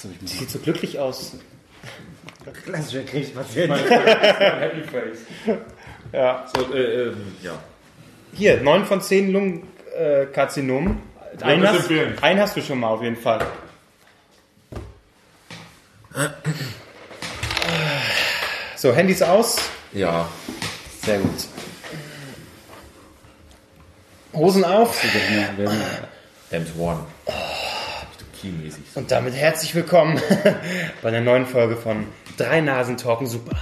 Achso, ich muss Sieht so glücklich aus. klassischer Krebspatient. Happy Face. Ja. So, äh, ähm, ja. Hier, 9 von 10 Lungenkarzinomen. Einen, das hast- einen hast du schon mal auf jeden Fall. So, Handys aus, Ja. Sehr gut. Hosen auf Ems One. Du Key-mäßig. und damit herzlich willkommen bei einer neuen Folge von Drei Nasen Talken Super.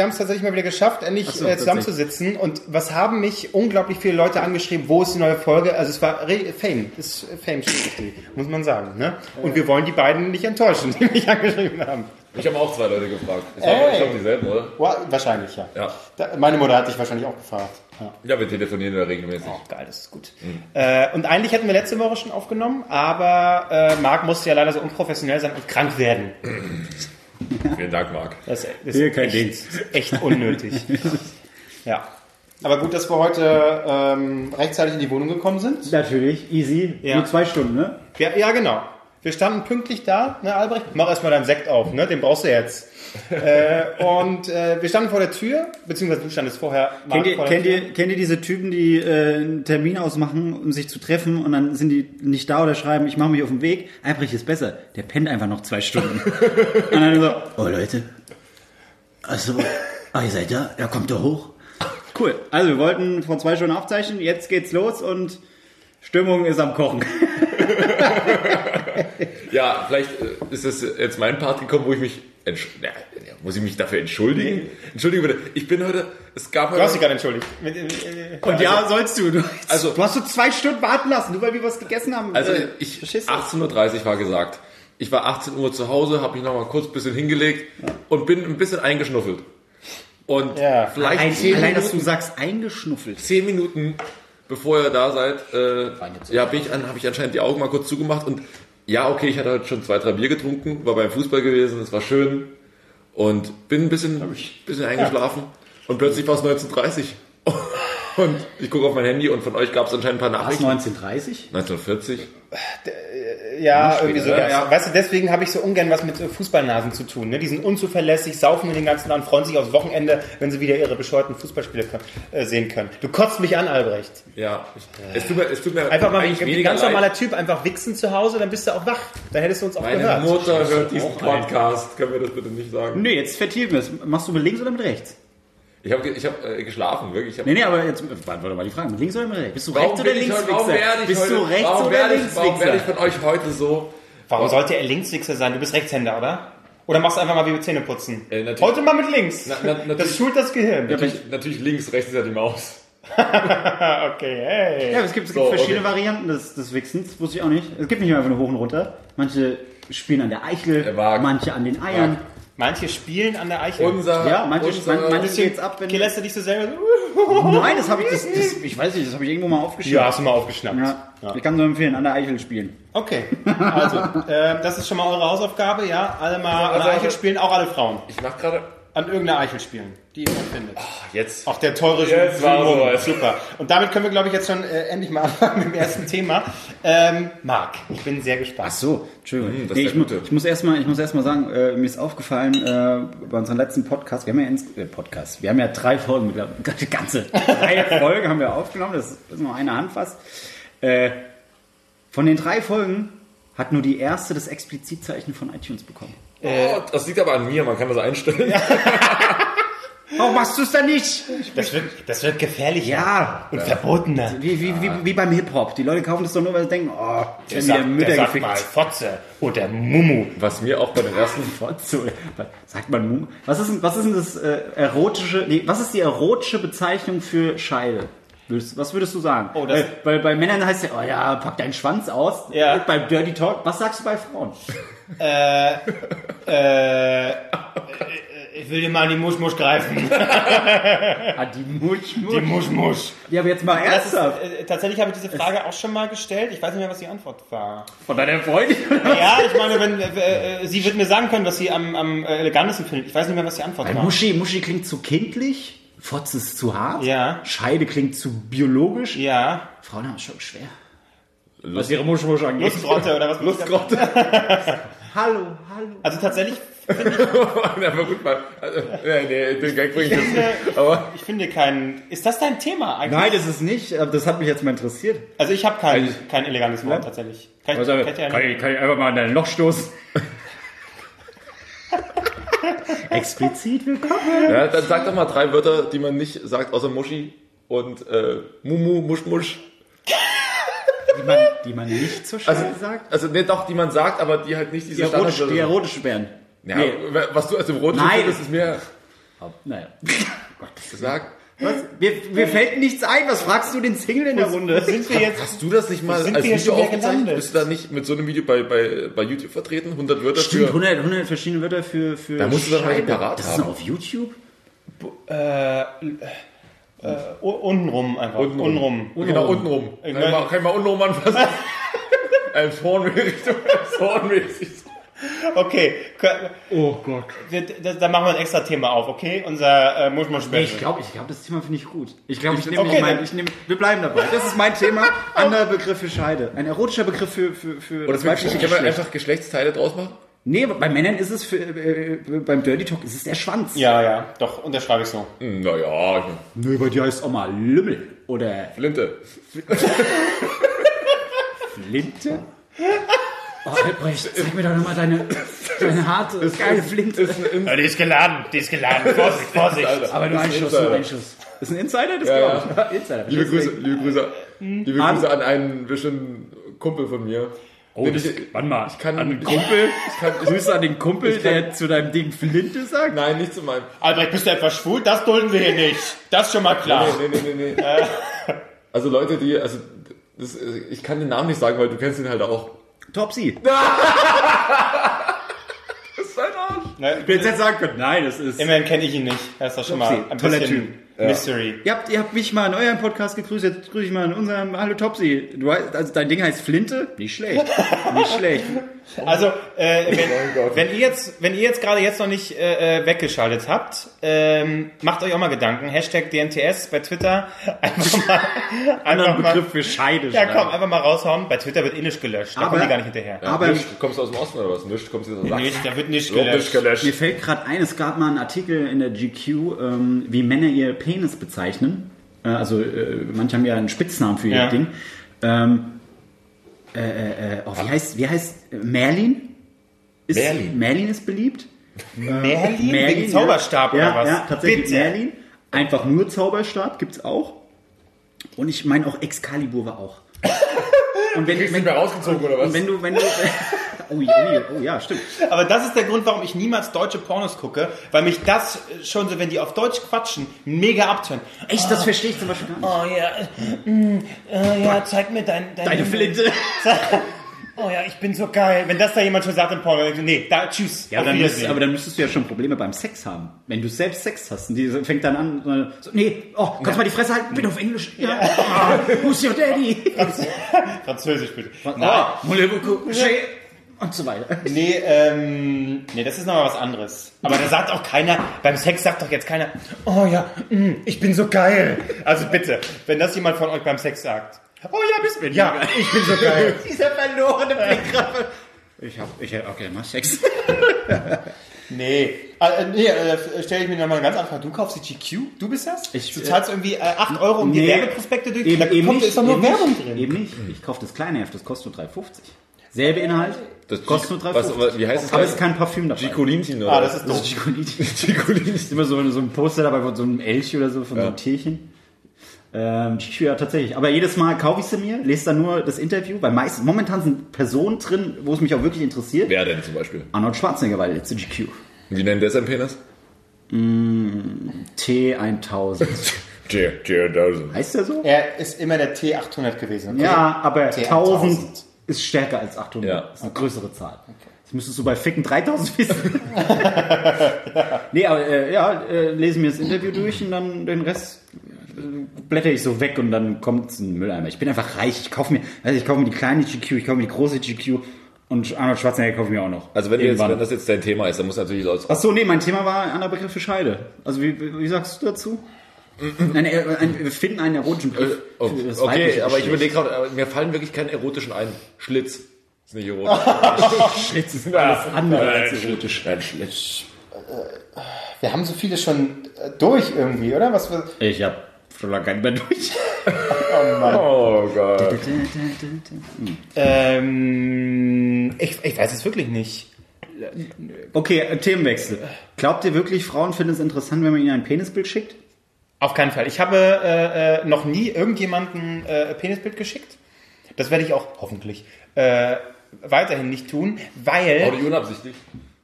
Wir haben es tatsächlich mal wieder geschafft, endlich so, äh, zusammenzusitzen. Und was haben mich unglaublich viele Leute angeschrieben, wo ist die neue Folge? Also es war Re Fame, das ist Fame die, muss man sagen. Ne? Und wir wollen die beiden nicht enttäuschen, die mich angeschrieben haben. Ich habe auch zwei Leute gefragt. Ich glaube, ich glaub, dieselben, oder? Wa- Wahrscheinlich, ja. Ja. Da, meine Mutter hat dich wahrscheinlich auch gefragt. Ja. Ja, wir telefonieren ja regelmäßig. Oh, geil, das ist gut. Äh, und eigentlich hätten wir letzte Woche schon aufgenommen, aber äh, Marc musste ja leider so unprofessionell sein und krank werden. Vielen Dank, Marc. Das, das Hier ist kein echt, Dienst. echt unnötig. ja. Aber gut, dass wir heute ähm, rechtzeitig in die Wohnung gekommen sind. Natürlich, easy. Ja. Nur zwei Stunden, ne? Ja, ja genau. Wir standen pünktlich da, ne, Albrecht? Mach erstmal deinen Sekt auf, ne? Den brauchst du jetzt. äh, und äh, wir standen vor der Tür, beziehungsweise du standest vorher Marc, Kennt ihr, vor kennt, Tür. ihr, kennt ihr diese Typen, die äh, einen Termin ausmachen, um sich zu treffen und dann sind die nicht da oder schreiben, ich mache mich auf den Weg. Albrecht ist besser. Der pennt einfach noch zwei Stunden. und dann so, oh Leute, also, ah, ihr seid da? Ja, kommt doch hoch. Cool. Also wir wollten vor zwei Stunden aufzeichnen, jetzt geht's los und Stimmung ist am Kochen. Ja, vielleicht äh, ist das jetzt mein Part gekommen, wo ich mich entsch ja, ja, muss ich mich dafür entschuldigen? Entschuldige bitte. Ich bin heute, es gab Du hast dich heute, gerade entschuldigt. Mit, äh, äh, Und ja, sollst du. Du, Also- du hast so zwei Stunden warten lassen, nur weil wir was gegessen haben. also Äh, ich, verstehst du? 18.30 Uhr war gesagt. Ich war 18 Uhr zu Hause, habe mich noch mal kurz ein bisschen hingelegt und bin ein bisschen eingeschnuffelt. Und Ja. vielleicht Allein, zehn, allein, dass du Minuten, sagst, eingeschnuffelt. zehn Minuten bevor ihr da seid, äh, ja, bin ich an, habe ich anscheinend die Augen mal kurz zugemacht und ja, okay, ich hatte heute schon zwei, drei Bier getrunken, war beim Fußball gewesen, es war schön und bin ein bisschen, bisschen eingeschlafen und plötzlich war es 19.30 und ich gucke auf mein Handy und von euch gab es anscheinend ein paar Was, Nachrichten. 1930? 1940. Ja, irgendwie so. ja, Ja, ja. Weißt du, deswegen habe ich so ungern was mit so Fußballnasen zu tun. Ne? Die sind unzuverlässig, saufen mir den ganzen Tag und freuen sich aufs Wochenende, wenn sie wieder ihre bescheuerten Fußballspiele können, äh, sehen können. Du kotzt mich an, Albrecht. Ja, ich, es tut mir, es tut mir Einfach mal ein ganz leid. normaler Typ, einfach wichsen zu Hause, dann bist du auch wach. Dann hättest du uns auch Meine gehört. Mutter hört diesen ein. Podcast. Können wir das bitte nicht sagen? Nee, jetzt vertiefen wir es. Machst du mit links oder mit rechts? Ich habe ich hab, äh, geschlafen, wirklich. Ich hab, Nee, nee, aber jetzt beantworte mal die Frage. Links oder rechts? Bist du Warum rechts oder links heute, warum werde ich Bist heute, du rechts warum oder werde ich, links warum werde ich von euch heute so... Warum sollte er Linkswichser sein? Du bist Rechtshänder, oder? Oder machst du einfach mal wie mit Zähne putzen? Äh, natürlich. Heute mal mit links. Na- na- natürlich. das schult das Gehirn. Natürlich, natürlich links, rechts ist ja die Maus. okay, hey. Ja, es gibt, es gibt So, verschiedene okay. Varianten des, des Wichsens. Wusste ich auch nicht. Es gibt nicht nur einfach nur hoch und runter. Manche spielen an der Eichel, Wagen. manche an den Eiern. Manche spielen an der Eichel. Unser, Ja, manche, unser, man, manche geht's ab, wenn... Lässt du dich so selber so... Nein, das habe ich, das, das, ich weiß nicht, das habe ich irgendwo mal aufgeschrieben. Ja, hast du mal aufgeschnappt. Ja. Ich kann nur empfehlen, an der Eichel spielen. Okay, also, äh, das ist schon mal eure Hausaufgabe, ja? Alle mal an Also, der Eichel also- spielen, auch alle Frauen. Ich mach gerade... An irgendeiner Eichel spielen, die ihr findet. Jetzt. Auch der teure Jetzt war. Super. Und damit können wir, glaube ich, jetzt schon äh, endlich mal anfangen mit dem ersten Thema. Ähm, Marc, ich bin sehr gespannt. Ach so, Entschuldigung. Hm, das nee, ich, mu ich muss erstmal, ich muss erstmal sagen, äh, mir ist aufgefallen äh, bei unserem letzten Podcast, wir haben ja ins, äh, Podcast, wir haben ja drei Folgen mittlerweile, die ganze drei Folgen haben wir aufgenommen, das ist nur eine Hand fast. Äh, von den drei Folgen hat nur die erste das Explizitzeichen von iTunes bekommen. Oh, das liegt aber an mir, man kann das einstellen. Warum machst du es dann nicht? Das wird, das wird gefährlich. Ja, Und verbotener. wie, wie, wie, wie beim Hip-Hop. Die Leute kaufen das doch nur, weil sie denken, oh, Der wenn wieder sagt, Mütter der sagt gefickt. mal Fotze oder Mumu. Was mir auch bei den ersten... Fotze. Sagt man Mumu? Was ist, denn- was ist denn das äh, erotische, nee, was ist die erotische Bezeichnung für Scheide? Was würdest du sagen? Oh, das- weil, weil bei Männern heißt ja, oh ja, pack deinen Schwanz aus. Ja. Beim Dirty Talk, was sagst du bei Frauen? Äh, Ich will dir mal in die Muschmusch greifen. Ah, die Musch, Die Muschmusch. Ja, aber jetzt mal Das ist, ernsthaft. äh, tatsächlich habe ich diese Frage auch schon mal gestellt. Ich weiß nicht mehr, was die Antwort war. Von deiner Freundin? Ja, ich meine, wenn äh, äh, sie wird mir sagen können, was sie am, am äh, elegantesten findet. Ich weiß nicht mehr, was die Antwort Weil war. Muschi, Muschi klingt zu kindlich, Fotz ist zu hart, Ja. Scheide klingt zu biologisch. Ja, Frauen haben es schon schwer. Lust, ihre Musch, Musch angeht. Lustgrotte oder was? Lustgrotte. Hallo, hallo. Also tatsächlich, Aber gut, mal. Also, nee, nee, den Gag bringe ich jetzt nicht. Aber ich finde keinen. Ist das dein Thema eigentlich? Nein, das ist nicht, aber das hat mich jetzt mal interessiert. Also ich habe kein, Also- kein elegantes Wort tatsächlich. Kann ich, Also, kann ich ja kann, ich, kann ich einfach mal in dein Loch stoßen? Explizit willkommen. ja, dann sag doch mal drei Wörter, die man nicht sagt, außer Muschi und äh, Mumu, Musch, Musch. Die man, die man nicht so schnell Also, sagt. also nee, doch, die man sagt, aber die halt nicht diese Die, erotisch, Standardwörter die erotischen Bären. Ja, Nee. was du als erotisch Nein. findest, ist mir Naja. gesagt. Was? Mir, mir fällt nichts ein. Was fragst du den Single in der Runde? Sind wir jetzt? Hast du das nicht mal als Video aufgezeichnet? Bist du da nicht mit so einem Video bei, bei, bei YouTube vertreten? 100 Wörter Stimmt, für... 100, 100 verschiedene Wörter für, für Da musst du doch mal Scheide. parat Das ist haben. noch auf YouTube? Äh, äh, untenrum einfach. Untenrum. Untenrum. Genau, untenrum. Ich Kann ich mal, kann ich mal untenrum anfassen? Ein Hornmäßig. Hornmäßig. Okay, Oh Gott. da, machen wir ein extra Thema auf, okay? Unser äh, Muschmusch Nee, ich glaube, ich glaub, das Thema finde ich gut. Ich glaube, ich, nehme Okay, nicht mein, ich nehm, wir bleiben dabei. Das ist mein Thema. Anderer Begriff für Scheide. Ein erotischer Begriff für, für, für Oder das weibliche kann man Geschlecht. einfach Geschlechtsteile draus machen? Nee, bei Männern ist es für, äh, beim Dirty Talk ist es der Schwanz. Ja, ja, doch, unterschreibe ich so. Hm, Naja, ich meine, Nö, bei dir heißt es auch mal Lümmel oder Flinte. Flinte. Oh, Albrecht, zeig mir doch nochmal deine, deine harte, geile Flinte. Ja, die ist geladen, die ist geladen. Vorsicht, Vorsicht. Aber nur ein Schuss, nur ein Schuss. Ist ein Insider? Das Ja, glaube ich. Insider. Liebe Grüße, liebe Grüße, liebe An- Grüße an einen bestimmten Kumpel von mir. Oh, das, ich- warte mal, ich kann- an den Kumpel, Ich kann, ich, Grüße an den Kumpel, kann- der zu deinem Ding Flinte sagt. nein, nicht zu meinem. Albrecht, bist du etwas schwul? Das dulden wir hier nicht. Das ist schon mal klar. Nee, nee, nee, nee, nee. Also Leute, die, also, das, ich kann den Namen nicht sagen, weil du kennst ihn halt auch. Topsy. Das ist ein Arsch. Ne, Ich hätte jetzt sagen können, nein, das ist... Immerhin kenne ich ihn nicht. Das ist doch schon mal Topsy, ein toller bisschen Typ. Mystery. Ihr habt, ihr habt mich mal in eurem Podcast gegrüßt, jetzt grüße ich mal in unserem Hallo Topsy. Du, heißt- also dein Ding heißt Flinte? Nicht schlecht. Nicht schlecht. Also, äh, wenn, Gott. wenn ihr jetzt, wenn ihr jetzt gerade jetzt noch nicht äh, äh, weggeschaltet habt, ähm, macht euch auch mal Gedanken. Hashtag DNTS bei Twitter. Einfach mal, einfach mal, Begriff für Scheide ja schreiben. komm, einfach mal raushauen. Bei Twitter wird eh nicht gelöscht. Da Aber- kommen die gar nicht hinterher. Ja, Aber- nicht, kommst du aus dem Osten oder was? Nicht, kommst du aus Sachsen? Nicht, da wird nicht Wird gelöscht. nicht gelöscht. Mir fällt gerade ein, es gab mal einen Artikel in der GQ, ähm, wie Männer ihr Penis bezeichnen. Äh, also äh, manche haben ja einen Spitznamen für ihr Ja. Ding. Ähm, äh, äh, äh, oh, wie heißt, wie heißt Merlin? Ist, Merlin. Merlin ist beliebt. Merlin? Wegen Zauberstab ja. oder was? Ja, tatsächlich Bitte. Merlin. Einfach nur Zauberstab gibt's auch. Und ich meine auch Excalibur war auch. Und wenn, du wenn, rausgezogen oder was? und wenn du, wenn du, oh, oh, oh ja, stimmt. Aber das ist der Grund, warum ich niemals deutsche Pornos gucke, weil mich das schon so, wenn die auf Deutsch quatschen, mega abtönt. Echt, das verstehe ich zum Beispiel gar nicht. Oh ja, mm, äh, ja, zeig mir dein, dein Deine Flinte. Oh ja, ich bin so geil. Wenn das da jemand schon sagt im Porno, dann denk ich, nee, da, tschüss. Ja, dann müsst, Wiedersehen. aber dann müsstest du ja schon Probleme beim Sex haben. Wenn du selbst Sex hast und die fängt dann an, so, nee, oh, kannst du mal die Fresse halten? Bin auf Englisch. Ja. Ah, who's your daddy? Französisch bitte. Oh, voulez-vous coucher? Und so weiter. Nee, ähm, nee, das ist nochmal was anderes. Aber da sagt auch keiner, beim Sex sagt doch jetzt keiner, oh ja, mm, ich bin so geil. Also bitte, wenn das jemand von euch beim Sex sagt. Oh ja, bist du. Ja, ich bin so geil. Dieser verlorene Blick gerade. Ich hab, ich hab, okay, mach Sex. Nee, äh, nee äh, stelle ich mir nochmal ganz einfach. Du kaufst die GQ? Du bist das? Ich, du zahlst irgendwie äh, 8 Euro um die Nee. Werbeprospekte durch. Eben, da eben kommt, nicht, ist doch nur eben Werbung nicht, drin. Eben nicht. Ich kaufe das kleine Heft, das kostet nur 3,50. Selbe Inhalt, Das kostet nur 3,50. was- was- wie heißt es Aber es ist kein Parfüm dabei. Gicolintin oder Ah, das ist ist Gicolini. Gicolintin. ist immer so, so ein Poster dabei von so einem Elch oder so, von so Ja. einem Tierchen. Ähm, ja, tatsächlich. Aber jedes Mal kaufe ich sie mir, lese dann nur das Interview, weil meist, momentan sind Personen drin, wo es mich auch wirklich interessiert. Wer denn zum Beispiel? Arnold Schwarzenegger war der letzte GQ. Wie nennt der sein Penis? T1000. J. J. Dawson. heißt der so? Er ist immer der T800 gewesen. okay? Ja, aber T1000. 1000 ist stärker als 800. Ja. Das ist eine größere Zahl. Ich müsste so bei Ficken 3000 wissen. nee, aber äh, ja, äh, lese mir das Interview durch und dann den Rest äh, blätter ich so weg und dann kommt ein Mülleimer. Ich bin einfach reich. Ich kaufe mir, also ich kaufe mir die kleine GQ, ich kaufe mir die große GQ und Arnold Schwarzenegger kaufe ich mir auch noch. Also wenn, du jetzt, wenn das jetzt dein Thema ist, dann muss natürlich Leute. Ach so, nee, mein Thema war ein anderer Begriff für Scheide. Also wie wie sagst du dazu? Nein, äh, ein, wir finden einen erotischen Begriff. Oh, okay, aber ich überlege gerade, äh, mir fallen wirklich keine erotischen ein. Schlitz. Ist nicht erotisch. Schlitz ist alles andere als erotisch. Nein, Schlitz. Wir haben so viele schon durch irgendwie, oder? Was wir, Ich hab schon lange keinen mehr durch. Oh Gott. ähm, ich, ich weiß es wirklich nicht. Okay, Themenwechsel. Glaubt ihr wirklich, Frauen finden es interessant, wenn man ihnen ein Penisbild schickt? Auf keinen Fall. Ich habe äh, äh, noch nie irgendjemanden äh, Penisbild geschickt. Das werde ich auch hoffentlich äh, weiterhin nicht tun, weil. Nicht unabsichtlich.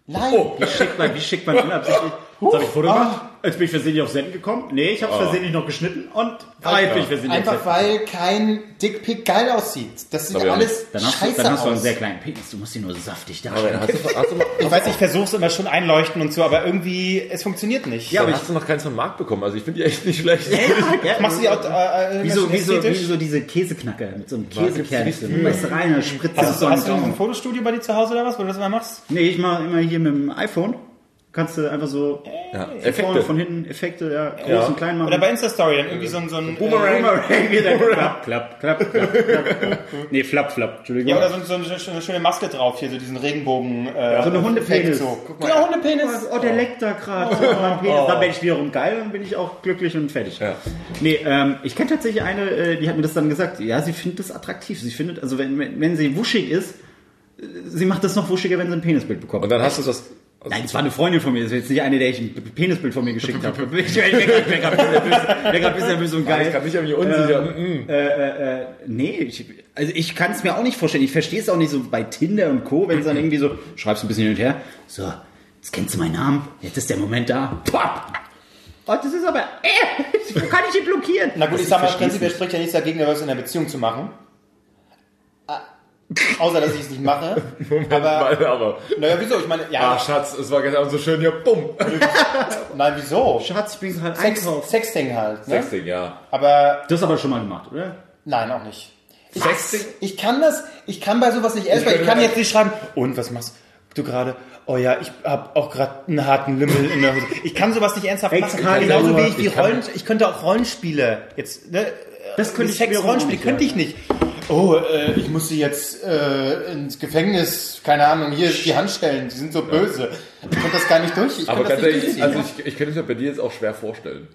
Nein. Wie schickt man, wie schickt man unabsichtlich? Jetzt habe ich Foto gemacht. Jetzt bin ich versehentlich auf Senden gekommen. Nee, ich habe es versehentlich noch geschnitten und ah, jetzt bin ich versehentlich auf Einfach weil kein Dickpick geil aussieht. Das sieht ja alles Dann hast, du, scheiße dann hast du einen sehr kleinen Penis. Du musst ihn nur saftig darstellen. hast du, hast du, mal- Ich weiß, ich versuche es immer schon einleuchten und so, aber irgendwie, es funktioniert nicht. Ja, aber aber hast du noch keins vom Markt bekommen? Also ich finde die echt nicht schlecht. Ja, Machst du die auch äh, äh, wie so, wie, so, wie so diese Käseknacker mit so einem Käsekern. Du machst rein, spritzt Hast, es du, so hast du ein Fotostudio bei dir zu Hause oder was, wo du das immer machst? Nee, ich mache immer hier mit dem iPhone. Kannst du einfach so Ja, von vorne, von hinten Effekte, ja, groß Ja. und klein machen. Oder bei Insta-Story dann irgendwie so ein... So ein Boomerang. Boomerang wieder. Klapp, klapp, klapp, klapp, klapp. Nee, flap, flap. Entschuldigung. Ja, oder so, so eine, schöne- Maske drauf, hier, so diesen Regenbogen. Äh, So eine Hundepenis. So. Guck mal. Ja, Hundepenis. Oh, der leckt da gerade. Oh, Penis. Dann bin ich wiederum geil und bin ich auch glücklich und fertig. Ja. Nee, ähm, ich kenne tatsächlich eine, äh, die hat mir das dann gesagt. Ja, sie findet das attraktiv. Sie findet, also wenn, wenn, wenn sie wuschig ist, äh, sie macht das noch wuschiger, wenn sie ein Penisbild bekommt. Und dann hast du das. Nein, es war eine Freundin von mir. Das ist jetzt nicht eine, der ich ein Penisbild von mir geschickt habe. Ich wäre gerade ein bisschen böse und Ich geil. kann nicht an mich unsicher. Mm. Äh, äh, äh, nee, ich, also ich kann es mir auch nicht vorstellen. Ich verstehe es auch nicht so bei Tinder und Co., wenn es dann irgendwie so, schreibst ein bisschen hin und her. So, jetzt kennst du meinen Namen, jetzt ist der Moment da. Pop! Oh, das ist aber, äh, wo kann ich ihn blockieren? Na gut, Das ich sag mal, prinzipiell spricht ja nichts dagegen, was in einer Beziehung zu machen. Außer, dass ich es nicht mache. Aber, Weil, aber. naja, wieso? Ich meine, ja, Ah, Schatz, es war gestern Abend so schön hier. Bumm. nein, wieso? Schatz, ich bin gerade Sex, einkaufen. Sexting halt, ne? Sexting, ja. Aber, Das aber schon mal gemacht, oder? nein, auch nicht. Ich, Sexting? ich kann das, ich kann bei sowas nicht ernst, weil ich kann jetzt nicht schreiben, und was machst du gerade? Oh ja, ich habe auch gerade einen harten Lümmel in der Hose. Ich kann sowas nicht ernsthaft machen. Genauso wie ich die Ich Rollen, ich könnte auch Rollenspiele jetzt, ne? Das könnte ich Sex nicht, könnte ich nicht. Oh, äh, ich musste jetzt äh, ins Gefängnis, keine Ahnung, hier die Handstellen, die sind so böse. Ich konnte das gar nicht durch. Ich Aber ganz ehrlich, also ich, ich kann es mir bei dir jetzt auch schwer vorstellen.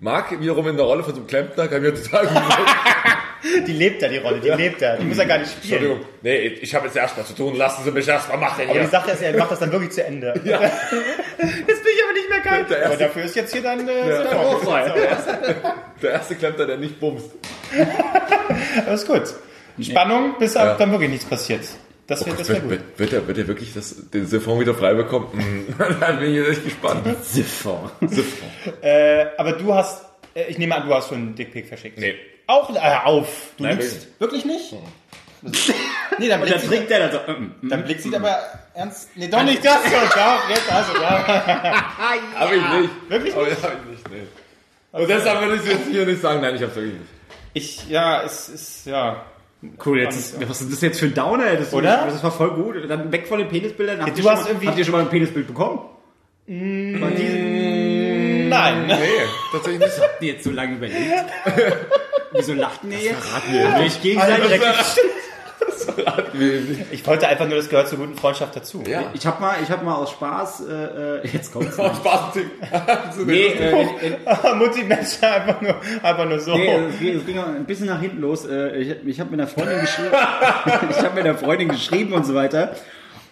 Marc wiederum in der Rolle von so einem Klempner kann mir total gut die lebt da, die Rolle, die lebt da. Die muss er gar nicht spielen. Entschuldigung. Nee, ich habe jetzt erstmal zu tun. Lassen Sie mich erstmal machen Aber die. Sache ist, er macht das dann wirklich zu Ende. Jetzt bin ich aber nicht mehr geil. Der erste- Aber dafür ist jetzt hier dann äh, Ja. auch frei. Der erste Klempner, der nicht bumst. Das ist gut. Spannung, bis ab Ja. dann wirklich nichts passiert. Das wäre das wär Wird, gut. wird, wird, er, wird er wirklich das, den Siphon wieder frei bekommen? Hm, Dann bin ich jetzt echt gespannt. Siphon. Siphon. Äh, aber du hast, äh, ich nehme an, du hast schon einen Dickpick verschickt. Nee. Auch, äh, auf. Du Nein, lügst. Wirklich nicht? Nee, dann Und Blick, dann trinkt der dann so. mm, mm. dann Blick sieht aber ernst. Nee, doch nicht das. So, doch, jetzt also, ja. Hab ich nicht. Wirklich Aber das hab ich nicht, nee. Und deshalb würde ich jetzt hier nicht sagen, nein, ich hab's wirklich nicht. Ich, ja, es ist, ja. Cool, jetzt ist, was ist das jetzt für ein Downer? Das, Oder? Das war voll gut. Dann weg von den Penisbildern. Habt, du ihr, schon hast mal, irgendwie- habt ihr schon mal ein Penisbild bekommen? War die, Nein. Nee, tatsächlich nicht. habt ihr jetzt so lange überlegt? Wieso lachten ihr jetzt? Verraten wir ich gegenseitig. Nicht. Ich wollte einfach nur, das gehört zur guten Freundschaft dazu. Ja. Ich hab mal, ich hab mal aus Spaß, äh, äh, jetzt kommt's. Oh, Spaß. so Nee, äh, in, Mutti Mensch einfach nur, einfach nur so. Nee, es ging, es ging ein bisschen nach hinten los. Äh, Ich, ich habe mit einer Freundin geschrieben, ich habe mit einer Freundin geschrieben und so weiter.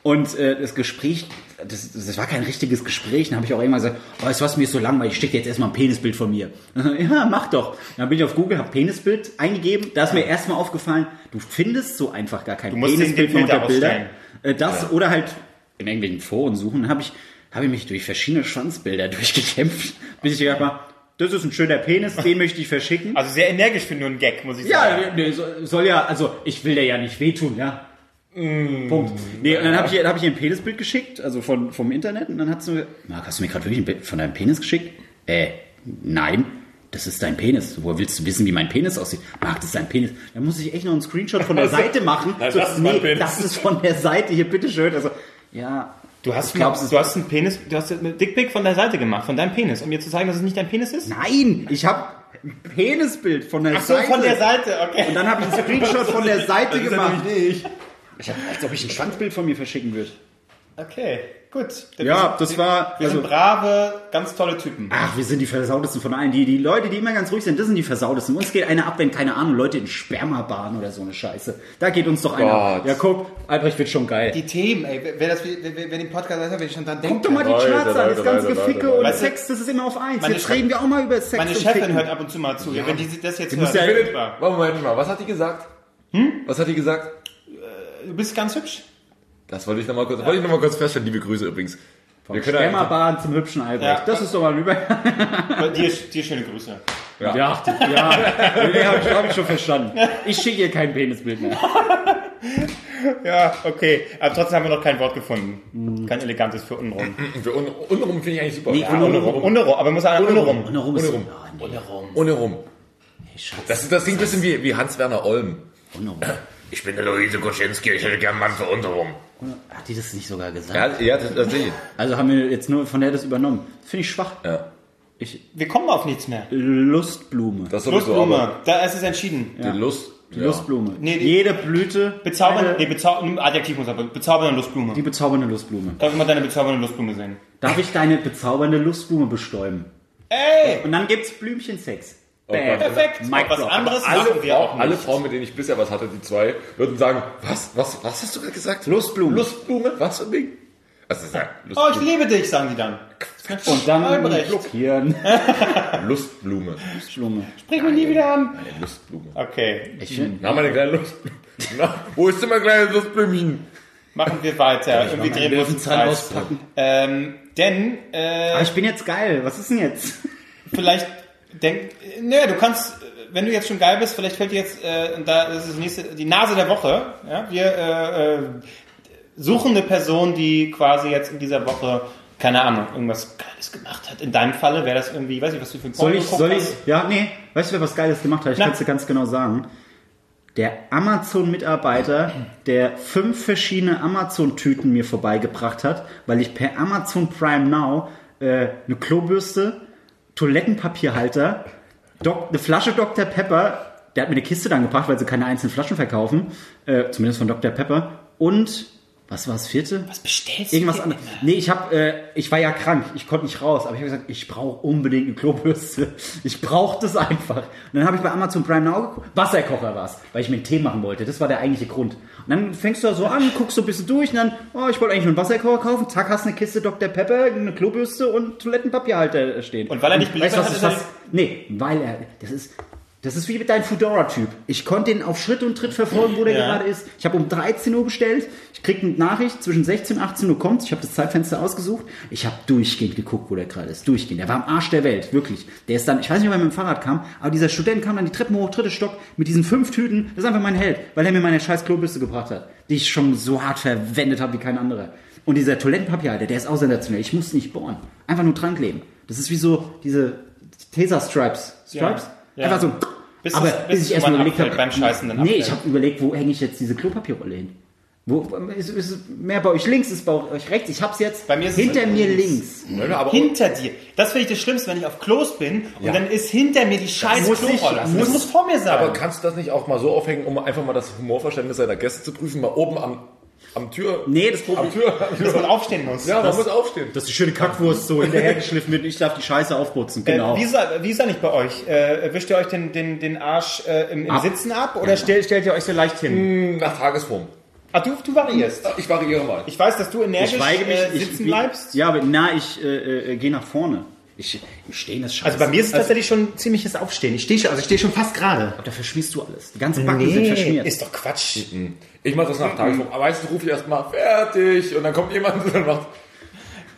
Und äh, das Gespräch, das, das war kein richtiges Gespräch. Dann habe ich auch irgendwann gesagt, oh, weißt du was, mir ist so langweilig, ich schicke dir jetzt erstmal ein Penisbild von mir. ja, mach doch. Dann bin ich auf Google, habe Penisbild eingegeben. Da ist mir erstmal aufgefallen, du findest so einfach gar kein Penisbild Filter unter Bildern. Äh, Das oder halt in irgendwelchen Foren suchen. Dann habe ich, hab ich mich durch verschiedene Schwanzbilder durchgekämpft, bis ich gedacht habe, das ist ein schöner Penis, den möchte ich verschicken. Also sehr energisch für nur einen Gag, muss ich Ja, sagen. nee, soll, soll ja, also ich will dir ja nicht wehtun, ja. Punkt. Nee, und dann habe ich, hab ich ihr ein Penisbild geschickt, also von, vom Internet, und dann hat sie mir, Marc, hast du mir gerade wirklich ein Bild von deinem Penis geschickt? Äh, nein, das ist dein Penis. Woher willst du wissen, wie mein Penis aussieht? Marc, das ist dein Penis. Dann muss ich echt noch einen Screenshot von der Seite machen. Nein, so, das ist nee, das ist von der Seite, hier, bitteschön. Also, ja, Du hast, Ich glaub, mal, es ist- du hast einen Penis, du hast einen Dickpick von der Seite gemacht, von deinem Penis, um mir zu zeigen, dass es nicht dein Penis ist? nein, ich habe ein Penisbild von der Ach so, Seite. von der Seite, okay. Und dann habe ich einen Screenshot von der Seite Das ist ja gemacht. nicht. Ich hab, als ob ich ein Schwanzbild von mir verschicken würde. Okay, gut. Wir Ja, sind- das war- Wir sind also- brave, ganz tolle Typen. Ach, wir sind die versautesten von allen. Die, die Leute, die immer ganz ruhig sind, das sind die versautesten. Uns geht einer ab, wenn, keine Ahnung, Leute in Sperma baden oder so eine Scheiße. Da geht uns doch einer ab. Gott. Ja, guck, Albrecht wird schon geil. Die Themen, ey, wer, das, wer, wer den Podcast hört, wenn ich schon dran denke. Guck doch mal die Leute, Charts an, das Leute, ganze Leute, Geficke Leute, und Leute. Sex, das ist immer auf eins. Meine Jetzt reden wir auch mal über Sex Meine und Chefin Ficken. hört ab und zu mal zu. Wenn die das jetzt musst hört, ja-. Moment mal, was hat die gesagt? Was hat die gesagt? Du bist ganz hübsch. Das wollte ich nochmal kurz, wollte ich noch mal kurz feststellen. Liebe Grüße übrigens. Wir können ja, baden zum hübschen Albrecht. Ja. Das ist doch mal über. Dir, dir schöne Grüße. Ja, ja, ja. Nee, hab ich, hab ich schon verstanden. Ich schicke ihr kein Penisbild mehr. Ja, okay. Aber trotzdem haben wir noch kein Wort gefunden. Kein elegantes für untenrum. für un, untenrum finde ich eigentlich super. Nee, Ja, untenrum. Untenrum, aber muss einer untenrum. Und darum ist Ohne rum. Ja, nee, Ohne rum. nee, Schatz. Das, das klingt ein bisschen wie, wie Hans-Werner Olm. Ohne rum. Ich bin der Luise Koschinski, ich hätte gern einen Mann für unterrum. Hat die das nicht sogar gesagt? Ja, ja das, das sehe ich. Also haben wir jetzt nur von der das übernommen. Finde ich schwach. Ja. Ich, Wir kommen auf nichts mehr. Lustblume. Das sowieso, Lustblume, aber da ist es entschieden. die Lust. Die ja. Lustblume. Nee, die- Jede Blüte. Bezaubern, eine- nee, bezau Adjektiv muss aber, bezaubernde Lustblume. die bezaubernde Lustblume. Darf ich mal deine bezaubernde Lustblume sehen? Darf ich deine bezaubernde Lustblume bestäuben? Ey! Und dann gibt's Blümchensex. Bam. Perfekt! Mic was drop. anderes Alle, machen wir auch Frauen, alle. Frauen, mit denen ich bisher was hatte, die zwei, würden sagen, was, was, was hast du gerade gesagt? Lustblume. Lustblume? Was für ein Ding? Was ist das? Oh, ich liebe dich, sagen die dann. Und dann Albrecht. blockieren. Lustblume. Lustblume. Sprich mich nie wieder an. Eine Lustblume. Okay, Ich find, Na, meine kleine Lustblume. Na, wo ist denn mein kleines Lustblümchen? machen wir weiter. Irgendwie meinen drehen wir uns auspacken. Ähm, denn, äh, aber ich bin jetzt geil. Was ist denn jetzt? vielleicht denk, naja, du kannst, wenn du jetzt schon geil bist, vielleicht fällt dir jetzt, äh, und da ist das nächste, die Nase der Woche. Ja, wir äh, äh, suchen eine Person, die quasi jetzt in dieser Woche keine Ahnung, irgendwas Geiles gemacht hat. In deinem Falle wäre das irgendwie, weiß ich, was du für ein Soll ich, soll ich, ja, nee, weißt du, wer was Geiles gemacht hat? Ich kann es dir ganz genau sagen. Der Amazon-Mitarbeiter, der fünf verschiedene Amazon-Tüten mir vorbeigebracht hat, weil ich per Amazon Prime Now äh, eine Klobürste, Toilettenpapierhalter, Doc, eine Flasche Dr. Pepper, der hat mir eine Kiste dann gebracht, weil sie keine einzelnen Flaschen verkaufen, äh, zumindest von Dr. Pepper, und, was war das vierte? Was bestellst Irgendwas du? anderes. Nee, ich habe, äh, ich war ja krank, ich konnte nicht raus, aber ich habe gesagt, ich brauche unbedingt eine Klobürste. Ich brauche das einfach. Und dann habe ich bei Amazon Prime Now geguckt, Wasserkocher war's, weil ich mir einen Tee machen wollte. Das war der eigentliche Grund. Und dann fängst du da so an, guckst so ein bisschen durch und dann, oh, ich wollte eigentlich nur einen Wasserkocher kaufen. Zack, hast eine Kiste Dr. Pepper, eine Klobürste und Toilettenpapierhalter stehen. Und weil er nicht weißt du, was beliefert ist hat, das? ist Nee, weil er, das ist, das ist wie mit deinem Fudora-Typ. Ich konnte ihn auf Schritt und Tritt verfolgen, wo der Ja. gerade ist. Ich habe um 13 Uhr bestellt. Ich krieg eine Nachricht, zwischen 16 und 18 Uhr kommt. Ich habe das Zeitfenster ausgesucht. Ich habe durchgehend geguckt, wo der gerade ist. Durchgehend. Der war am Arsch der Welt, wirklich. Der ist dann, ich weiß nicht, ob er mit dem Fahrrad kam, aber dieser Student kam dann die Treppen hoch, dritte Stock, mit diesen fünf Tüten. Das ist einfach mein Held, weil er mir meine scheiß Klobürste gebracht hat, die ich schon so hart verwendet habe wie kein anderer. Und dieser Toilettenpapierhalter, der ist auch sensationell. Ich muss nicht bohren. Einfach nur dran kleben. Das ist wie so diese Tesa-Stripes. Stripes? Ja. Einfach so. Bis aber es- bis ich erstmal überlegt habe. beim Scheißen dann Nee, abfällt. ich habe überlegt, wo hänge ich jetzt diese Klopapierrolle hin? Wo, ist, ist es mehr bei euch links, ist bei euch rechts? Ich hab's jetzt Bei mir ist es hinter mir links. links. Ja, aber Hinter dir. Das finde ich das Schlimmste, wenn ich auf Klos bin und Ja. dann ist hinter mir die scheiß muss ich- Klorolle. Das muss- muss vor mir sein. Aber kannst du das nicht auch mal so aufhängen, um einfach mal das Humorverständnis deiner Gäste zu prüfen? Mal oben am, am Tür. Nee, das Am Problem Tür. dass man aufstehen muss. Ja, man muss aufstehen. dass die schöne Kackwurst so hinterhergeschliffen wird und ich darf die Scheiße aufputzen. Genau. Äh, wie, ist, er- wie ist er nicht bei euch? Äh, wischt ihr euch den, den, den Arsch äh, im, im Ab. Sitzen ab oder stell, stellt ihr euch so leicht hin? Nach Tagesform. Ah, du, du variierst. Ich variiere mal. Ich weiß, dass du energisch ich mich, äh, ich, sitzen wie- bleibst. Ja, aber na, ich äh, äh, gehe nach vorne. Ich, im Stehen ist scheiße. Also bei mir ist es tatsächlich schon ziemliches Aufstehen. Ich stehe schon, also ich stehe schon fast gerade. Da verschmierst du alles. Die ganzen Backen sind verschmiert. ist doch Quatsch. Ich mache das nach Tagesform. Aber meistens rufe ich erst mal fertig und dann kommt jemand und dann macht.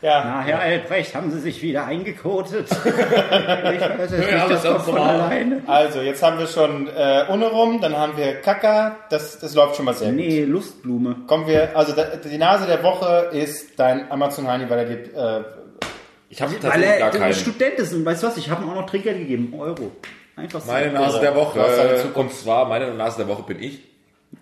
Ja. Na, Herr Albrecht, haben Sie sich wieder eingekotet? ich weiß es nicht, das kommt von alleine. Also, jetzt haben wir schon äh, ohne rum, dann haben wir Kaka, das, das läuft schon mal sehr gut. Nee, Lustblume. Kommen wir, also da, die Nase der Woche ist dein Amazon Honey, weil er gibt, äh, Ich habe Weil tatsächlich gar er keinen. Student ist und weißt du was, ich habe ihm auch noch Trinkgeld gegeben, Euro. Einfach so. Meine Nase der Woche. Und zwar, meine Nase der Woche bin ich.